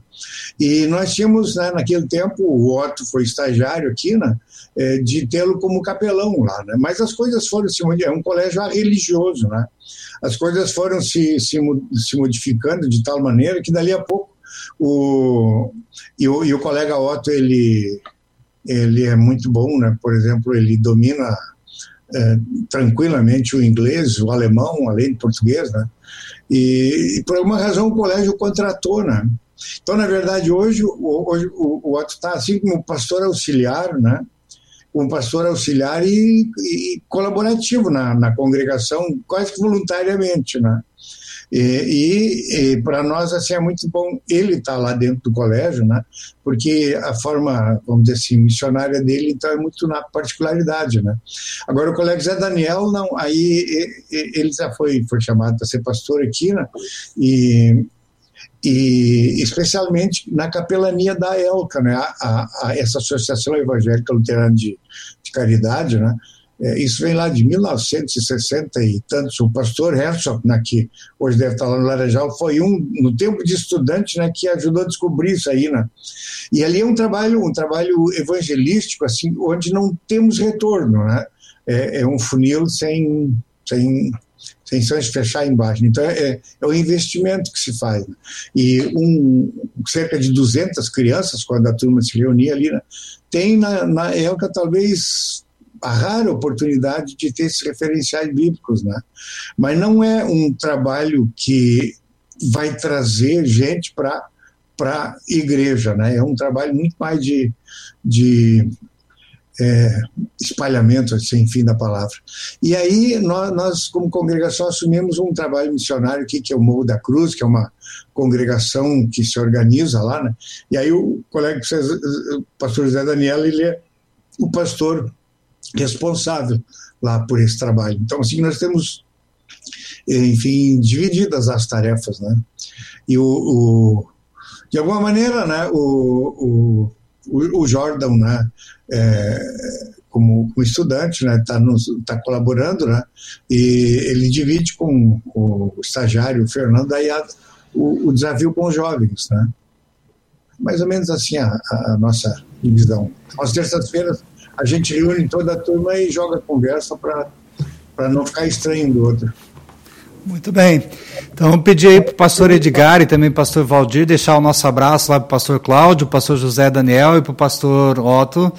E nós tínhamos, né, naquele tempo, o Otto foi estagiário aqui, né? É, de tê-lo como capelão lá, né? Mas as coisas foram se é um colégio religioso, né? As coisas foram se, se, se modificando de tal maneira que dali a pouco o e, o e o colega Otto ele ele é muito bom, né? Por exemplo, ele domina é, tranquilamente o inglês, o alemão, além do português, né? E, e, por alguma razão o colégio contratou, né? Então, na verdade, hoje, hoje o, o Otto está assim como pastor auxiliar, né? Um pastor auxiliar e, e colaborativo na, na, congregação, quase que voluntariamente, né? E, e, para nós assim é muito bom ele estar tá lá dentro do colégio, né? Porque a forma, vamos dizer assim, missionária dele então é muito na particularidade, né? Agora o colega Zé Daniel não, aí ele já foi foi chamado para ser pastor aqui, né? E e especialmente na capelania da ELCA, né, a, a, a essa Associação Evangélica Luterana de, de Caridade, né, isso vem lá de 1960 e tantos. O pastor Herzog, né, que hoje deve estar lá no Laranjal, foi um, no tempo de estudante, né, que ajudou a descobrir isso aí. Né? E ali é um trabalho, um trabalho evangelístico, assim, onde não temos retorno. Né? É, é um funil sem, sem sem se fechar embaixo. Então, é, é, é o investimento que se faz. Né? E um, cerca de 200 crianças, quando a turma se reunia ali, né, tem na, na ELCA talvez a rara oportunidade de ter esses referenciais bíblicos, né? Mas não é um trabalho que vai trazer gente para para igreja, né? É um trabalho muito mais de, de é, espalhamento, sem fim da palavra. E aí nós, nós, como congregação, assumimos um trabalho missionário aqui, que é o Morro da Cruz, que é uma congregação que se organiza lá, né? E aí o colega, o pastor José Daniel, ele é o pastor responsável lá por esse trabalho. Então, assim, nós temos, enfim, divididas as tarefas, né? E o, o de alguma maneira, né, o, o, o Jordan, né, é, como, como, estudante, né, está tá colaborando, né, e ele divide com, com o estagiário o Fernando aí a, o, o, desafio com os jovens, né. Mais ou menos assim a, a nossa divisão. Às terças-feiras a gente reúne toda a turma e joga conversa para não ficar estranho do outro. Muito bem. Então, pedi aí para o pastor Edgar e também para o pastor Valdir deixar o nosso abraço lá para o pastor Cláudio, o pastor José Daniel e para o pastor Otto.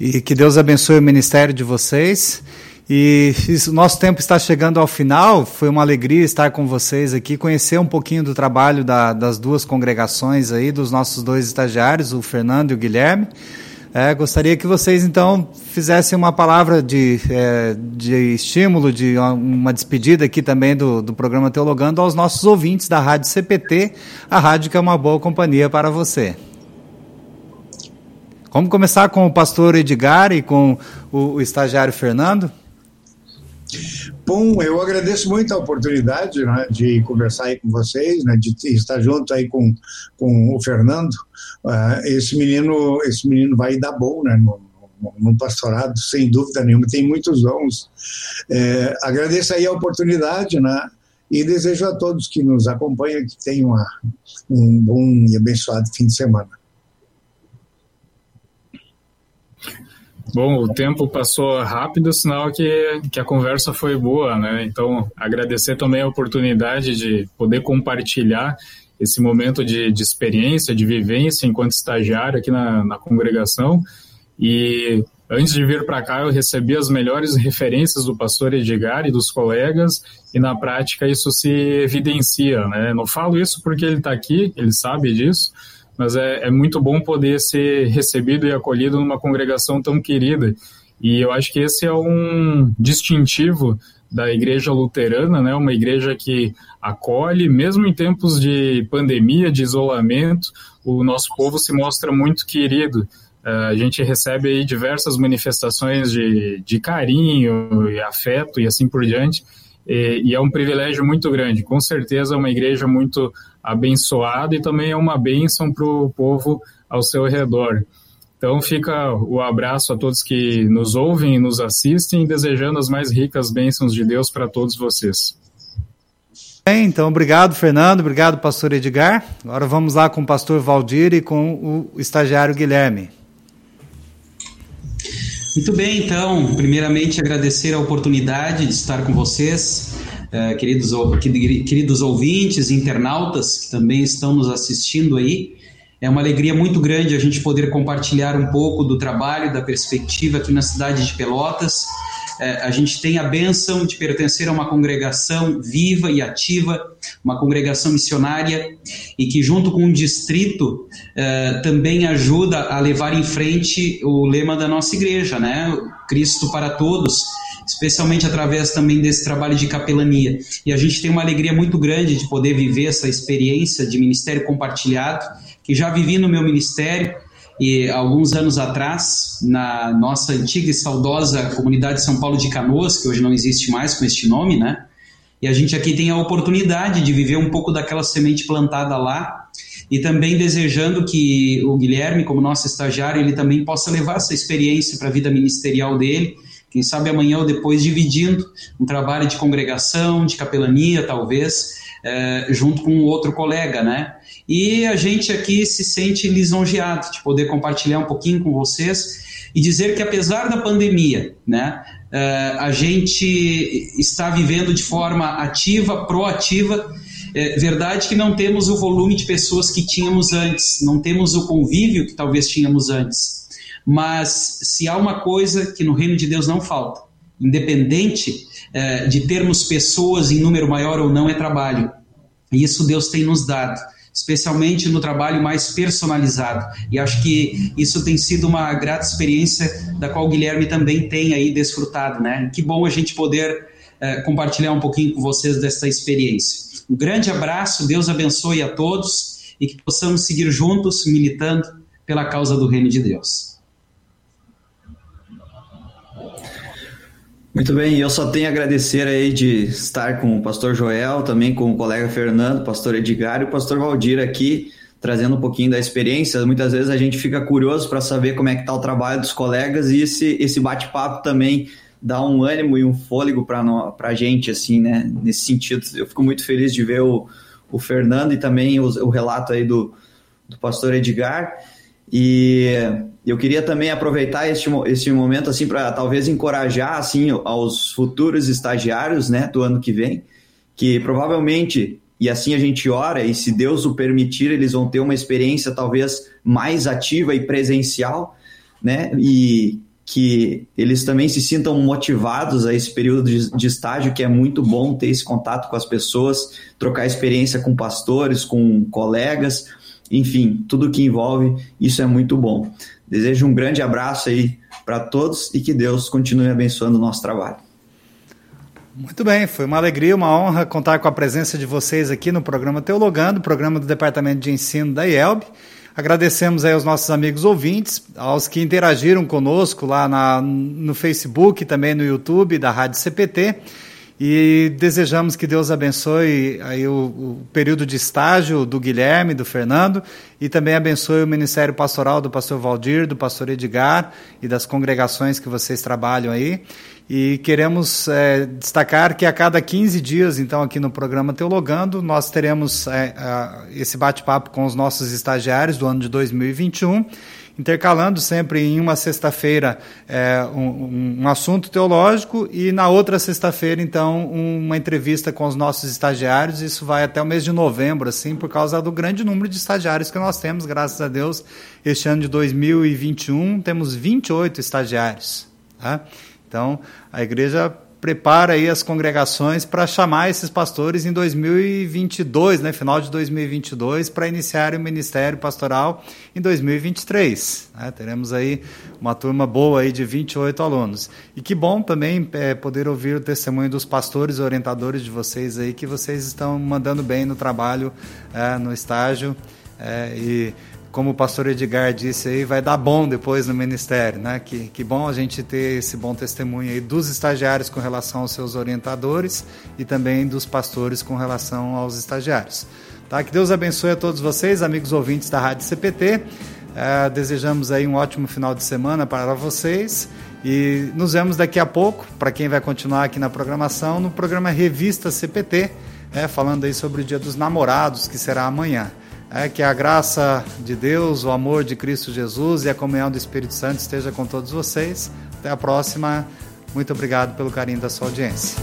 E que Deus abençoe o ministério de vocês. E o nosso tempo está chegando ao final. Foi uma alegria estar com vocês aqui, conhecer um pouquinho do trabalho da, das duas congregações aí, dos nossos dois estagiários, o Fernando e o Guilherme. É, gostaria que vocês, então, fizessem uma palavra de, é, de estímulo, de uma despedida aqui também do, do programa Teologando aos nossos ouvintes da Rádio CPT, a rádio que é uma boa companhia para você. Vamos começar com o pastor Edgar e com o, o estagiário Fernando? Bom, eu agradeço muito a oportunidade né, de conversar aí com vocês, né, de estar junto aí com, com o Fernando. Uh, esse menino esse menino vai dar bom né, no, no pastorado, sem dúvida nenhuma, tem muitos dons. É, agradeço aí a oportunidade, né? E desejo a todos que nos acompanham que tenham um bom e abençoado fim de semana. Bom, o tempo passou rápido, sinal que, que a conversa foi boa, né? Então, agradecer também a oportunidade de poder compartilhar esse momento de, de experiência, de vivência enquanto estagiário aqui na, na congregação. E antes de vir para cá, eu recebi as melhores referências do pastor Edgar e dos colegas, e na prática isso se evidencia, né? Não falo isso porque ele está aqui, ele sabe disso, mas é, é muito bom poder ser recebido e acolhido numa congregação tão querida. E eu acho que esse é um distintivo da igreja luterana, né? Uma igreja que acolhe, mesmo em tempos de pandemia, de isolamento, o nosso povo se mostra muito querido. Uh, a gente recebe aí diversas manifestações de, de carinho e afeto e assim por diante. E, e, é um privilégio muito grande. Com certeza é uma igreja muito abençoada e também é uma bênção para o povo ao seu redor. Então fica o abraço a todos que nos ouvem e nos assistem, desejando as mais ricas bênçãos de Deus para todos vocês. Bem, então obrigado, Fernando, obrigado, pastor Edgar. Agora vamos lá com o pastor Valdir e com o estagiário Guilherme. Muito bem, então, primeiramente agradecer a oportunidade de estar com vocês, uh, queridos, queridos ouvintes, internautas que também estão nos assistindo aí. É uma alegria muito grande a gente poder compartilhar um pouco do trabalho, da perspectiva aqui na cidade de Pelotas. É, a gente tem a bênção de pertencer a uma congregação viva e ativa, uma congregação missionária e que, junto com o distrito, é, também ajuda a levar em frente o lema da nossa igreja, né? Cristo para todos. Especialmente através também desse trabalho de capelania. E a gente tem uma alegria muito grande de poder viver essa experiência de ministério compartilhado, que já vivi no meu ministério e alguns anos atrás, na nossa antiga e saudosa comunidade de São Paulo de Canoas, que hoje não existe mais com este nome, né? E a gente aqui tem a oportunidade de viver um pouco daquela semente plantada lá e também desejando que o Guilherme, como nosso estagiário, ele também possa levar essa experiência para a vida ministerial dele. Quem sabe amanhã ou depois dividindo um trabalho de congregação, de capelania, talvez, é, junto com outro colega, né? E a gente aqui se sente lisonjeado de poder compartilhar um pouquinho com vocês e dizer que apesar da pandemia, né, uh, a gente está vivendo de forma ativa, proativa. É verdade que não temos o volume de pessoas que tínhamos antes, não temos o convívio que talvez tínhamos antes. Mas se há uma coisa que no reino de Deus não falta, independente uh, de termos pessoas em número maior ou não, é trabalho. E isso Deus tem nos dado especialmente no trabalho mais personalizado. E acho que isso tem sido uma grata experiência da qual o Guilherme também tem aí desfrutado, né? Que bom a gente poder é, compartilhar um pouquinho com vocês dessa experiência. Um grande abraço, Deus abençoe a todos e que possamos seguir juntos militando pela causa do reino de Deus. Muito bem, eu só tenho a agradecer aí de estar com o pastor Joel, também com o colega Fernando, pastor Edgar e o pastor Valdir aqui, trazendo um pouquinho da experiência. Muitas vezes a gente fica curioso para saber como é que está o trabalho dos colegas e esse, esse bate-papo também dá um ânimo e um fôlego para a gente, assim, né? Nesse sentido, eu fico muito feliz de ver o, o Fernando e também o, o relato aí do, do pastor Edgar. E eu queria também aproveitar este, este momento assim para talvez encorajar assim aos futuros estagiários, né, do ano que vem, que provavelmente e assim a gente ora e se Deus o permitir, eles vão ter uma experiência talvez mais ativa e presencial, né? E que eles também se sintam motivados a esse período de, de, estágio, que é muito bom ter esse contato com as pessoas, trocar experiência com pastores, com colegas, enfim, tudo que envolve, isso é muito bom. Desejo um grande abraço aí para todos e que Deus continue abençoando o nosso trabalho. Muito bem, foi uma alegria, uma honra contar com a presença de vocês aqui no programa Teologando, programa do Departamento de Ensino da IELB. Agradecemos aí aos nossos amigos ouvintes, aos que interagiram conosco lá na, no Facebook, também no YouTube da Rádio CPT. E desejamos que Deus abençoe aí o, o, período de estágio do Guilherme, do Fernando, e também abençoe o ministério pastoral do pastor Valdir, do pastor Edgar e das congregações que vocês trabalham aí. E queremos é, destacar que a cada 15 dias, então, aqui no programa Teologando, nós teremos é, esse bate-papo com os nossos estagiários do ano de 2021 intercalando sempre em uma sexta-feira é, um, um, assunto teológico e na outra sexta-feira, então, uma entrevista com os nossos estagiários. Isso vai até o mês de novembro, assim, por causa do grande número de estagiários que nós temos, graças a Deus. Este ano de 2021, temos 28 estagiários. Tá? Então, a igreja prepara aí as congregações para chamar esses pastores em 2022, né, final de 2022, para iniciar o ministério pastoral em 2023. Né? Teremos aí uma turma boa aí de 28 alunos. E que bom também é, poder ouvir o testemunho dos pastores orientadores de vocês aí, que vocês estão mandando bem no trabalho, é, no estágio. É, e como o pastor Edgar disse aí, vai dar bom depois no ministério, né? Que, que bom a gente ter esse bom testemunho aí dos estagiários com relação aos seus orientadores e também dos pastores com relação aos estagiários. Tá? Que Deus abençoe a todos vocês, amigos ouvintes da Rádio CPT. É, desejamos aí um ótimo final de semana para vocês e nos vemos daqui a pouco, para quem vai continuar aqui na programação, no programa Revista CPT, é, falando aí sobre o Dia dos Namorados, que será amanhã. É, que a graça de Deus, o amor de Cristo Jesus e a comunhão do Espírito Santo esteja com todos vocês. Até a próxima. Muito obrigado pelo carinho da sua audiência.